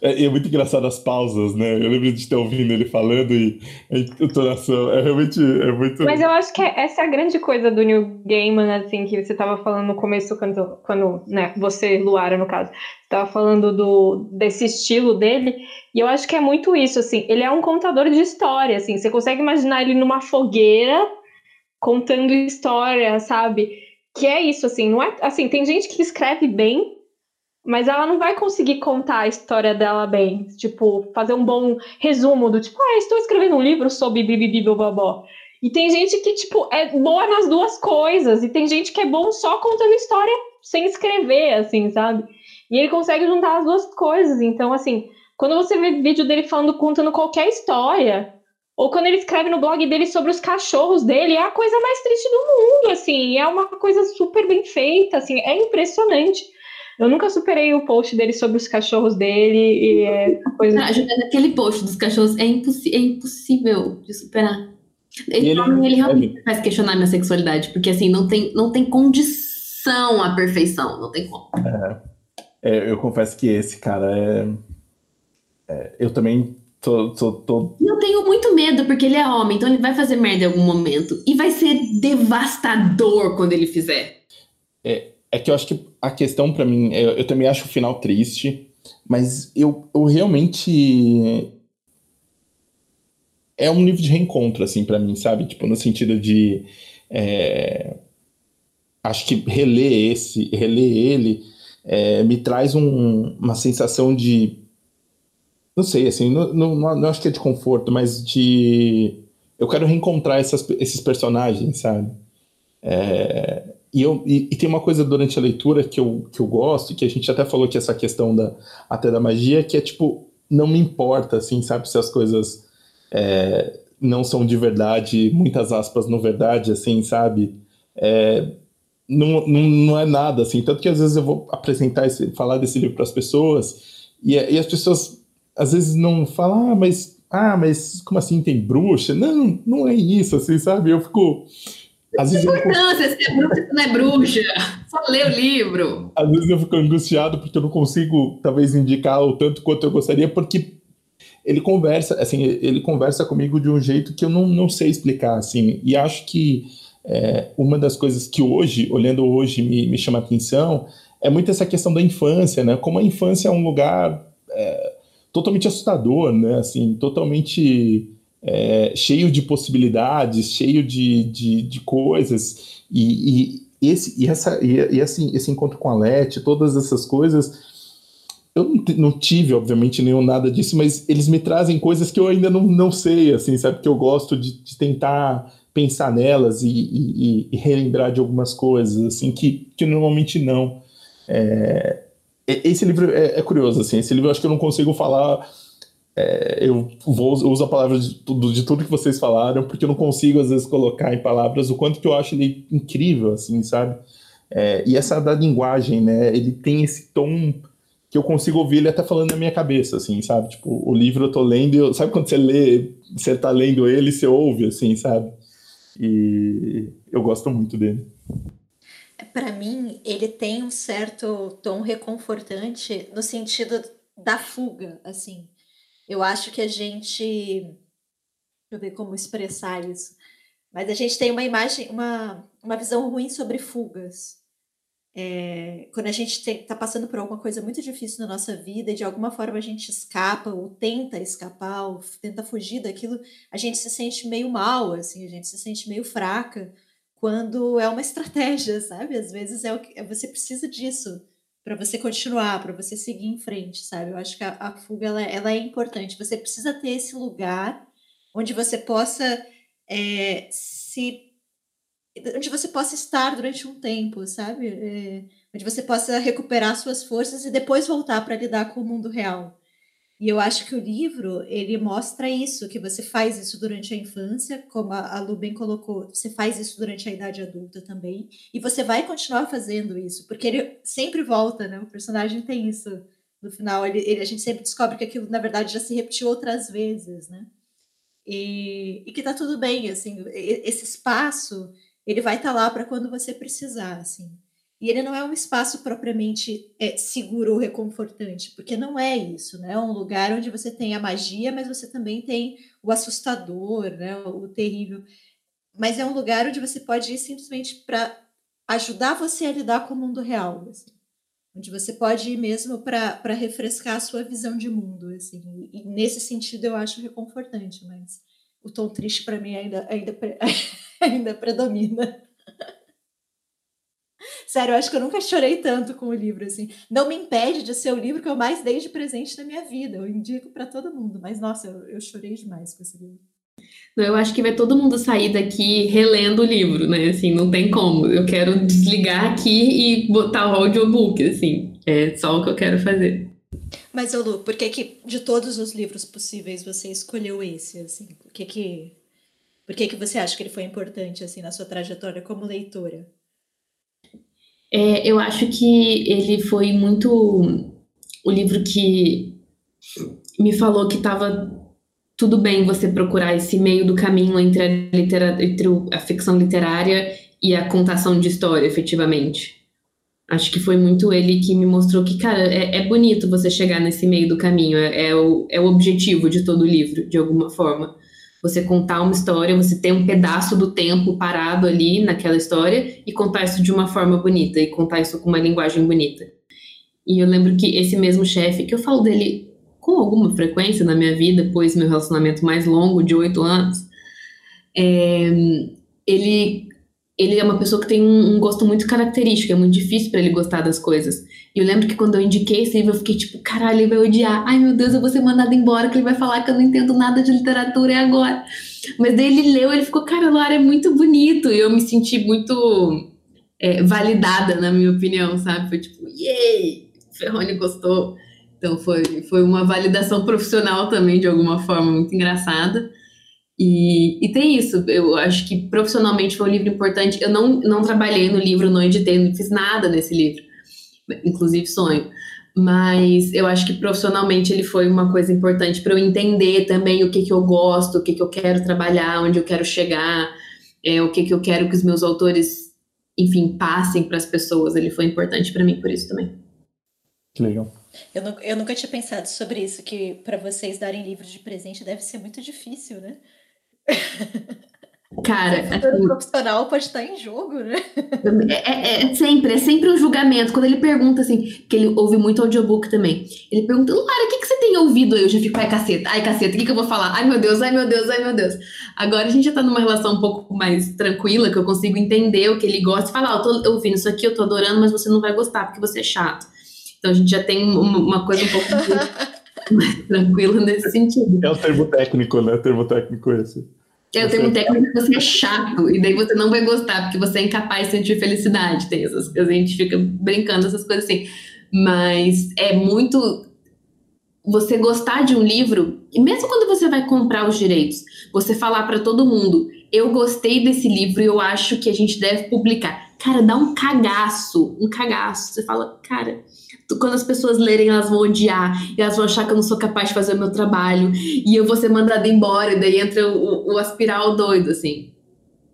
É, é, muito engraçado as pausas, né? Eu lembro de ter ouvindo ele falando e a entonação. É realmente é muito. Mas eu acho que essa é a grande coisa do New Gaiman, assim, que você estava falando no começo, quando, quando né, você, Luara, no caso, estava falando do, desse estilo dele. E eu acho que é muito isso, assim. Ele é um contador de história, assim. Você consegue imaginar ele numa fogueira contando história, sabe? Que é isso, assim. Não é assim. Tem gente que escreve bem mas ela não vai conseguir contar a história dela bem, tipo, fazer um bom resumo do tipo, ah, estou escrevendo um livro sobre bibibi bobó. E tem gente que, tipo, é boa nas duas coisas, e tem gente que é bom só contando história sem escrever, assim, sabe? E ele consegue juntar as duas coisas. Então, assim, quando você vê vídeo dele falando, contando qualquer história, ou quando ele escreve no blog dele sobre os cachorros dele, é a coisa mais triste do mundo, assim, é uma coisa super bem feita, assim, é impressionante. Eu nunca superei o post dele sobre os cachorros dele e é coisa. Ah, aquele post dos cachorros é, impossi é impossível de superar. Ele, ele, ele realmente é... faz questionar minha sexualidade, porque assim, não tem, não tem condição à perfeição, não tem como. É, é, eu confesso que esse cara é. é eu também tô, tô, tô. Eu tenho muito medo, porque ele é homem, então ele vai fazer merda em algum momento. E vai ser devastador quando ele fizer. É, é que eu acho que a questão para mim, eu, eu, também acho o final triste, mas eu, eu realmente é um livro de reencontro assim para mim, sabe? Tipo no sentido de é... acho que reler esse, reler ele é, me traz um, uma sensação de não sei, assim, não, não, não, acho que é de conforto, mas de eu quero reencontrar essas, esses personagens, sabe? É, e, eu, e, e, tem uma coisa durante a leitura que eu, que eu gosto, que a gente até falou que essa questão da, até da magia, que é tipo, não me importa, assim, sabe, se as coisas é, não são de verdade, muitas aspas no verdade, assim, sabe? É, não, não, não é nada, assim, tanto que às vezes eu vou apresentar, esse, falar desse livro para as pessoas, e, e as pessoas às vezes não falam, ah, mas, ah, mas como assim tem bruxa? Não, não é isso, assim, sabe? Eu fico às vezes importância, eu... se é bruxa, se não é bruxa. Só lê o livro. Às vezes eu fico angustiado porque eu não consigo, talvez, indicar o tanto quanto eu gostaria, porque ele conversa, assim, ele conversa comigo de um jeito que eu não, não sei explicar, assim. E acho que é, uma das coisas que hoje, olhando hoje, me, me chama atenção é muito essa questão da infância, né? Como a infância é um lugar é, totalmente assustador, né? Assim, totalmente é, cheio de possibilidades, cheio de, de, de coisas, e, e, esse, e, essa, e, e, assim, esse encontro com a Leti, todas essas coisas, eu não, não, tive, obviamente, nenhum nada disso, mas eles me trazem coisas que eu ainda não, não sei, assim, sabe, que eu gosto de, de tentar pensar nelas e, e, e, relembrar de algumas coisas, assim, que, que normalmente não. É, esse livro é, é curioso, assim, esse livro eu acho que eu não consigo falar é, eu vou, uso a palavra de tudo, de tudo que vocês falaram, porque eu não consigo, às vezes, colocar em palavras o quanto que eu acho ele incrível, assim, sabe? É, e essa da linguagem, né? Ele tem esse tom que eu consigo ouvir ele até falando na minha cabeça, assim, sabe? Tipo, o livro eu tô lendo, eu, sabe quando você lê, você tá lendo ele, você ouve, assim, sabe? E eu gosto muito dele. Para mim, ele tem um certo tom reconfortante no sentido da fuga, assim. Eu acho que a gente. Deixa eu ver como expressar isso. Mas a gente tem uma imagem, uma, uma visão ruim sobre fugas. É, quando a gente está passando por alguma coisa muito difícil na nossa vida e de alguma forma a gente escapa ou tenta escapar ou tenta fugir daquilo, a gente se sente meio mal, assim, a gente se sente meio fraca quando é uma estratégia, sabe? Às vezes é o que você precisa disso para você continuar, para você seguir em frente, sabe? Eu acho que a, a fuga ela, ela, é importante. Você precisa ter esse lugar onde você possa é, se onde você possa estar durante um tempo, sabe? É, onde você possa recuperar suas forças e depois voltar para lidar com o mundo real. E eu acho que o livro, ele mostra isso, que você faz isso durante a infância, como a, Lu bem colocou, você faz isso durante a idade adulta também, e você vai continuar fazendo isso, porque ele sempre volta, né? O personagem tem isso. No final, ele, ele a gente sempre descobre que aquilo, na verdade, já se repetiu outras vezes, né? E, e que tá tudo bem, assim, esse espaço, ele vai estar tá lá para quando você precisar, assim. E ele não é um espaço propriamente é, seguro ou reconfortante, porque não é isso, né? É um lugar onde você tem a magia, mas você também tem o assustador, né? O terrível. Mas é um lugar onde você pode ir simplesmente para ajudar você a lidar com o mundo real, assim. onde você pode ir mesmo para refrescar a sua visão de mundo, assim. E nesse sentido eu acho reconfortante, mas o tom triste para mim ainda ainda ainda predomina. Sério, eu acho que eu nunca chorei tanto com o livro, assim. Não me impede de ser o livro que eu mais dei de presente na minha vida. Eu indico para todo mundo. Mas, nossa, eu, eu, chorei demais com esse livro. Eu acho que vai todo mundo sair daqui relendo o livro, né? Assim, não tem como. Eu quero desligar aqui e botar o audiobook, assim. É só o que eu quero fazer. Mas, Lu, por que que de todos os livros possíveis você escolheu esse, assim? Por que que, por que que você acha que ele foi importante, assim, na sua trajetória como leitora? É, eu acho que ele foi muito o livro que me falou que estava tudo bem você procurar esse meio do caminho entre a, litera, entre a ficção literária e a contação de história, efetivamente. Acho que foi muito ele que me mostrou que, cara, é, é bonito você chegar nesse meio do caminho, é, é, o, é o objetivo de todo livro, de alguma forma você contar uma história, você ter um pedaço do tempo parado ali naquela história e contar isso de uma forma bonita e contar isso com uma linguagem bonita. E eu lembro que esse mesmo chefe, que eu falo dele com alguma frequência na minha vida, pois meu relacionamento mais longo, de oito anos, é, ele ele é uma pessoa que tem um, um gosto muito característico, é muito difícil para ele gostar das coisas. E eu lembro que quando eu indiquei esse livro, eu fiquei tipo, caralho, ele vai odiar. Ai meu Deus, eu vou ser mandada embora, que ele vai falar que eu não entendo nada de literatura, é agora. Mas daí ele leu, ele ficou, cara, Lara, é muito bonito. E eu me senti muito é, validada, na minha opinião, sabe? Foi tipo, yay, Ferrone gostou. Então foi, foi uma validação profissional também, de alguma forma, muito engraçada. E, e, tem isso, eu acho que profissionalmente foi um livro importante. Eu não, não trabalhei no livro, não editei, não fiz nada nesse livro, inclusive sonho. Mas eu acho que profissionalmente ele foi uma coisa importante para eu entender também o que, que eu gosto, o que, que eu quero trabalhar, onde eu quero chegar, é, o que, que eu quero que os meus autores, enfim, passem para as pessoas. Ele foi importante para mim por isso também. Que legal. Eu, não, eu nunca tinha pensado sobre isso, que para vocês darem livros de presente deve ser muito difícil, né? Cara, o assim, profissional pode estar em jogo, né? É, é, é, sempre, é sempre um julgamento. Quando ele pergunta assim, que ele ouve muito audiobook também, ele pergunta, Lara, o que, que você tem ouvido aí? Eu já fico, ai, caceta, ai, caceta, o que, que eu vou falar? Ai, meu Deus, ai, meu Deus, ai, meu Deus. Agora a gente já tá numa relação um pouco mais tranquila, que eu consigo entender o que ele gosta e falar, ah, eu tô ouvindo isso aqui, eu tô adorando, mas você não vai gostar, porque você é chato. Então a gente já tem uma, uma coisa um pouco mais tranquila nesse sentido. É o termo técnico, né? O termo técnico esse. É o termo técnico que você é chato, e daí você não vai gostar, porque você é incapaz de sentir felicidade. Tem essas coisas, a gente fica brincando essas coisas assim. Mas é muito. Você gostar de um livro, e mesmo quando você vai comprar os direitos, você falar para todo mundo: eu gostei desse livro e eu acho que a gente deve publicar. Cara, dá um cagaço, um cagaço. Você fala, cara, quando as pessoas lerem, elas vão odiar, e elas vão achar que eu não sou capaz de fazer o meu trabalho, e eu vou ser mandada embora, e daí entra o, o aspiral doido, assim.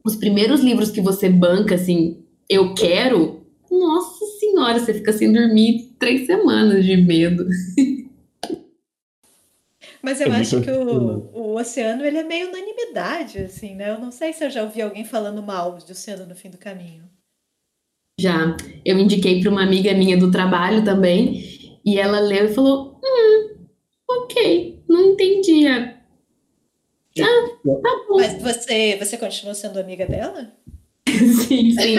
Os primeiros livros que você banca, assim, eu quero, nossa senhora, você fica sem dormir três semanas de medo. Mas eu é acho que o, o oceano ele é meio unanimidade, assim, né? Eu não sei se eu já ouvi alguém falando mal de Oceano no Fim do Caminho. Já. Eu indiquei para uma amiga minha do trabalho também, e ela leu e falou: Hum, ok, não entendi. Ah, tá bom. Mas você, você continua sendo amiga dela? sim, sim.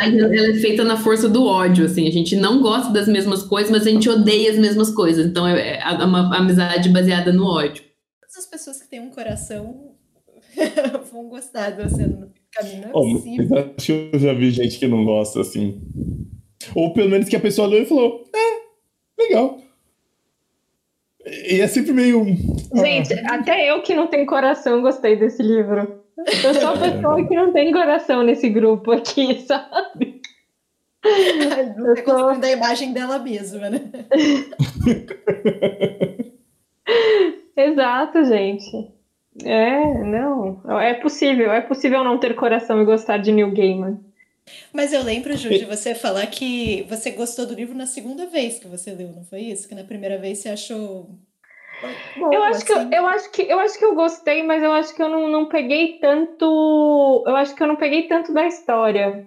ela é feita na força do ódio, assim. A gente não gosta das mesmas coisas, mas a gente odeia as mesmas coisas. Então é, é uma amizade baseada no ódio. Todas as pessoas que têm um coração vão gostar do Oceano Caminho é oh, acho que eu já vi gente que não gosta, assim. Ou pelo menos que a pessoa leu e falou, é, legal. E é sempre meio. Gente, ah. até eu que não tenho coração gostei desse livro. Eu sou a pessoa que não tem coração nesse grupo aqui, sabe? Você sou... construindo a imagem dela mesma, né? Exato, gente. É, não. É possível, é possível não ter coração e gostar de New Gaiman. Mas eu lembro, Ju, de você falar que você gostou do livro na segunda vez que você leu, não foi isso? Que na primeira vez você achou. Bom, eu, acho assim. que eu, eu, acho que eu acho que eu gostei, mas eu acho que eu não, não peguei tanto. Eu acho que eu não peguei tanto da história,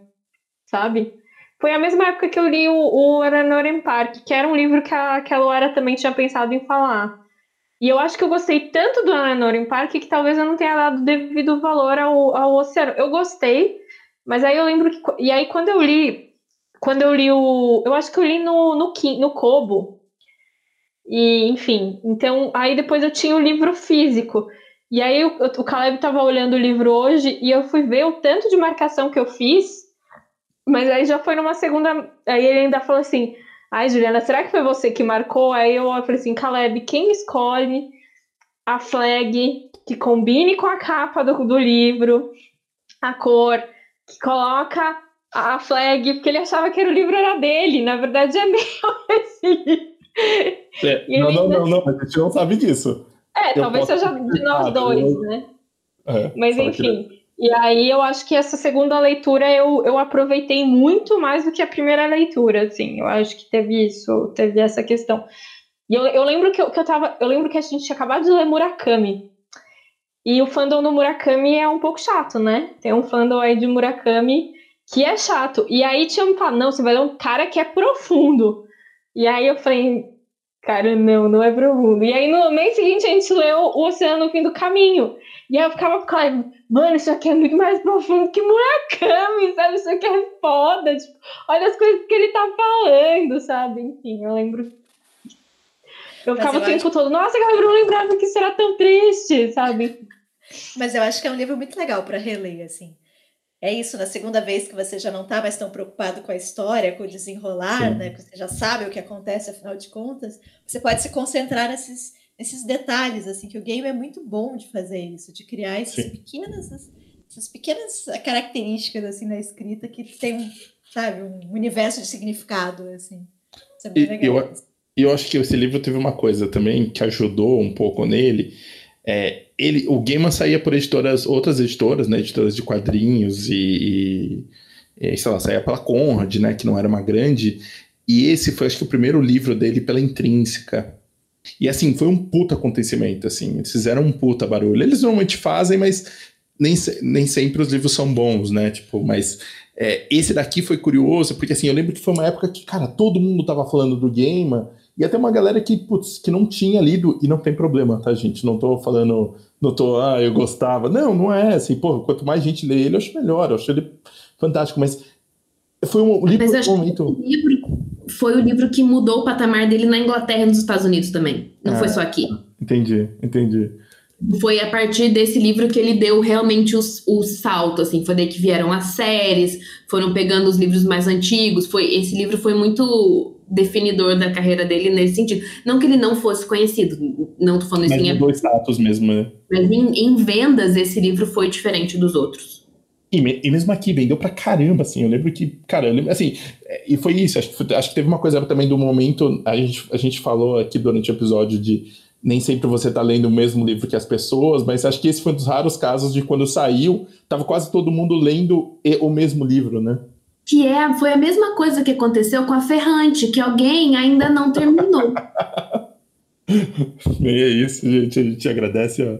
sabe? Foi a mesma época que eu li o, o Aranoren Park, que era um livro que a, que a Luara também tinha pensado em falar. E eu acho que eu gostei tanto do Aranoren Park que talvez eu não tenha dado devido valor ao, ao oceano. Eu gostei, mas aí eu lembro que. E aí quando eu li. Quando eu li o. Eu acho que eu li no, no, no Kobo. E, enfim. Então, aí depois eu tinha o livro físico. E aí o, o Caleb estava olhando o livro hoje e eu fui ver o tanto de marcação que eu fiz. Mas aí já foi numa segunda. Aí ele ainda falou assim: Ai, Juliana, será que foi você que marcou? Aí eu falei assim: Caleb, quem escolhe a flag que combine com a capa do, do livro, a cor, que coloca a flag, porque ele achava que era o livro era dele, na verdade é meu esse livro. É, não, não, não, não, a gente não sabe disso. É, eu talvez seja de nós dois, eu... né? É, Mas enfim. Que... E aí eu acho que essa segunda leitura eu, eu aproveitei muito mais do que a primeira leitura, assim. Eu acho que teve isso, teve essa questão. E eu, eu lembro que eu, que eu tava. Eu lembro que a gente tinha acabado de ler Murakami. E o fandom do Murakami é um pouco chato, né? Tem um fandom aí de Murakami que é chato. E aí tinha um falado, não, você vai ler um cara que é profundo. E aí eu falei, cara, não, não é profundo. E aí no mês seguinte a gente leu O Oceano no Fim do Caminho. E aí eu ficava com mano, isso aqui é muito mais profundo que Murakami, sabe? Isso aqui é foda. Tipo, olha as coisas que ele tá falando, sabe? Enfim, eu lembro. Eu ficava eu o tempo acho... todo, nossa, eu não lembrava que isso era tão triste, sabe? Mas eu acho que é um livro muito legal para reler, assim. É isso, na segunda vez que você já não tá mais tão preocupado com a história, com o desenrolar, Sim. né? Que você já sabe o que acontece, afinal de contas, você pode se concentrar nesses esses detalhes, assim, que o game é muito bom de fazer isso, de criar essas Sim. pequenas, essas pequenas características, assim, na escrita que tem, sabe, um universo de significado, assim. Isso é bem e, legal. Eu, eu acho que esse livro teve uma coisa também que ajudou um pouco nele, é, ele, o Gaiman saía por editoras, outras editoras, né, editoras de quadrinhos e, e, e sei lá, saía pela Conrad, né, que não era uma grande, e esse foi, acho que, o primeiro livro dele pela Intrínseca, e assim, foi um puta acontecimento, assim. Eles fizeram um puta barulho. Eles normalmente fazem, mas nem, nem sempre os livros são bons, né? Tipo, mas é, esse daqui foi curioso, porque assim, eu lembro que foi uma época que, cara, todo mundo tava falando do Game, e até uma galera que, putz, que não tinha lido, e não tem problema, tá, gente? Não tô falando, não tô, ah, eu gostava. Não, não é assim, pô, quanto mais gente lê ele, eu acho melhor, eu acho ele fantástico, mas foi um livro, mas momento... livro foi o livro que mudou o patamar dele na Inglaterra e nos Estados Unidos também. Não foi só aqui. Entendi, entendi. Foi a partir desse livro que ele deu realmente o, o salto, assim, foi daí que vieram as séries, foram pegando os livros mais antigos, foi esse livro foi muito definidor da carreira dele nesse sentido. Não que ele não fosse conhecido, não tô falando isso em... dois status mesmo, né? Mas em, em vendas, esse livro foi diferente dos outros. E, e, mesmo aqui, vendeu pra caramba, assim. Eu lembro que, cara, lembro, assim, e foi isso. Acho que, acho que teve uma coisa também do momento. A gente, a gente falou aqui durante o episódio de nem sempre você tá lendo o mesmo livro que as pessoas, mas acho que esse foi um dos raros casos de quando saiu, tava quase todo mundo lendo o mesmo livro, né? Que é, foi a mesma coisa que aconteceu com a Ferrante, que alguém ainda não terminou. Bem, é isso, gente. A gente agradece. Ó.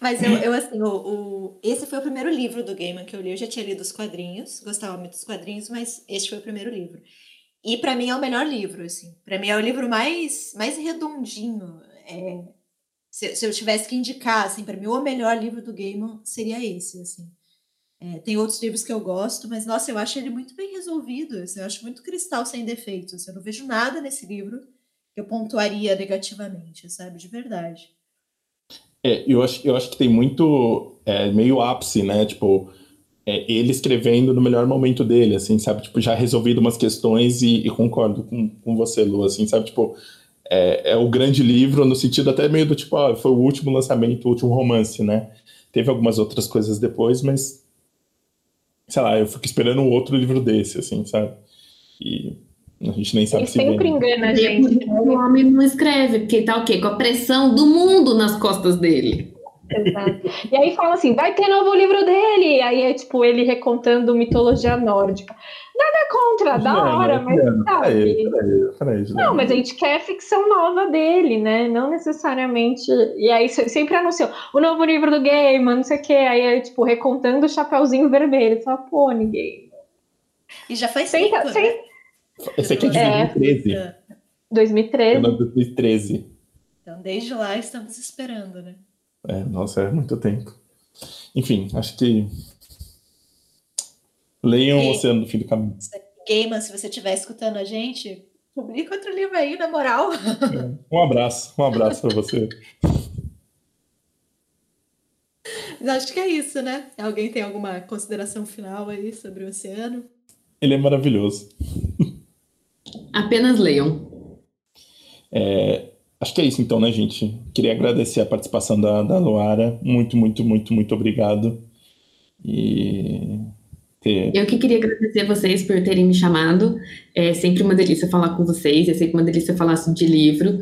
Mas eu, eu assim, o, o, esse foi o primeiro livro do Gaiman que eu li. Eu já tinha lido os quadrinhos, gostava muito dos quadrinhos, mas este foi o primeiro livro. E para mim é o melhor livro, assim. Para mim é o livro mais, mais redondinho. É, se, se, eu tivesse que indicar, assim, para mim o melhor livro do Gaiman seria esse, assim. É, tem outros livros que eu gosto, mas nossa, eu acho ele muito bem resolvido. Assim, eu acho muito cristal sem defeitos. Assim, eu não vejo nada nesse livro que eu pontuaria negativamente, sabe? De verdade. É, eu acho, eu acho que tem muito é, meio ápice, né? Tipo, é, ele escrevendo no melhor momento dele, assim, sabe? Tipo, já resolvido umas questões e, e concordo com, com você, Lu, assim, sabe? Tipo, é, é, o grande livro no sentido até meio do tipo, ah, foi o último lançamento, o último romance, né? Teve algumas outras coisas depois, mas sei lá, eu fico esperando um outro livro desse, assim, sabe? E a gente nem sabe Ele se sempre vem. engana a gente. O homem não escreve, porque tá o quê? Com a pressão do mundo nas costas dele. Exato. E aí fala assim, vai ter novo livro dele. Aí é tipo ele recontando mitologia nórdica. Nada contra, da hora, mas sabe? Peraí, peraí, peraí, não, mas a gente quer ficção nova dele, né? Não necessariamente. E aí sempre anunciou o novo livro do game, não sei o quê. Aí é tipo recontando o Chapeuzinho Vermelho. Só, pô, ninguém. E já faz tempo, né? Esse aqui é de 2013. É, 2013. 2013. Então, desde lá estamos esperando, né? É, nossa, é muito tempo. Enfim, acho que leiam o Oceano do Fim do Caminho. Gaiman, se você estiver escutando a gente, publica outro livro aí, na moral. É, um abraço, um abraço para você. Acho que é isso, né? Alguém tem alguma consideração final aí sobre o oceano? Ele é maravilhoso. Apenas leiam. É, acho que é isso então, né, gente? Queria agradecer a participação da, da Luara. Muito, muito, muito, muito obrigado. E ter... Eu que queria agradecer vocês por terem me chamado. É sempre uma delícia falar com vocês, é sempre uma delícia falar de livro.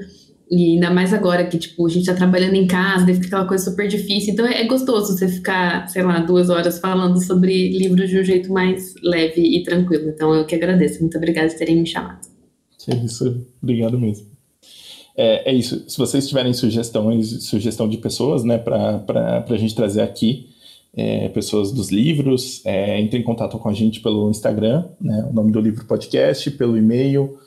E ainda mais agora que, tipo, a gente tá trabalhando em casa, deve ficar aquela coisa super difícil. Então é gostoso você ficar, sei lá, duas horas falando sobre livros de um jeito mais leve e tranquilo. Então eu que agradeço. Muito obrigada por terem me chamado. É isso, obrigado mesmo. É, é isso. Se vocês tiverem sugestões, sugestão de pessoas, né, para a gente trazer aqui, é, pessoas dos livros, é, entre em contato com a gente pelo Instagram, né, o nome do livro podcast, pelo e-mail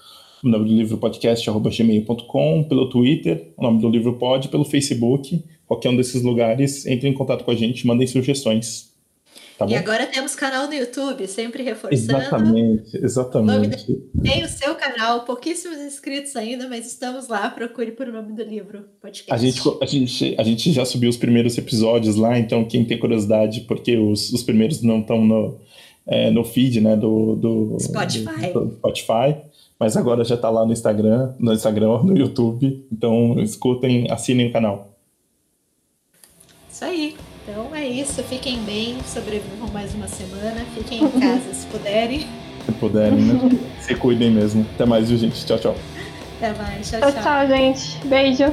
o nome do livro podcast.gmail.com, pelo Twitter, o nome do livro pode, pelo Facebook, qualquer um desses lugares, entre em contato com a gente, mandem sugestões. Tá e agora temos canal no YouTube, sempre reforçando. Exatamente, exatamente. Tem o seu canal, pouquíssimos inscritos ainda, mas estamos lá, procure por nome do livro, podcast. A gente, a gente, a gente já subiu os primeiros episódios lá, então quem tem curiosidade, porque os, os primeiros não estão no, é, no feed né, do, do Spotify. Do, do Spotify mas agora já está lá no Instagram, no Instagram, no YouTube. Então escutem, assinem o canal. Isso aí. Então é isso. Fiquem bem, sobrevivam mais uma semana. Fiquem em casa se puderem. Se puderem, né? se cuidem mesmo. Até mais, viu, gente? Tchau, tchau. Até mais. Tchau, tchau. Tchau, tchau, gente. Beijo.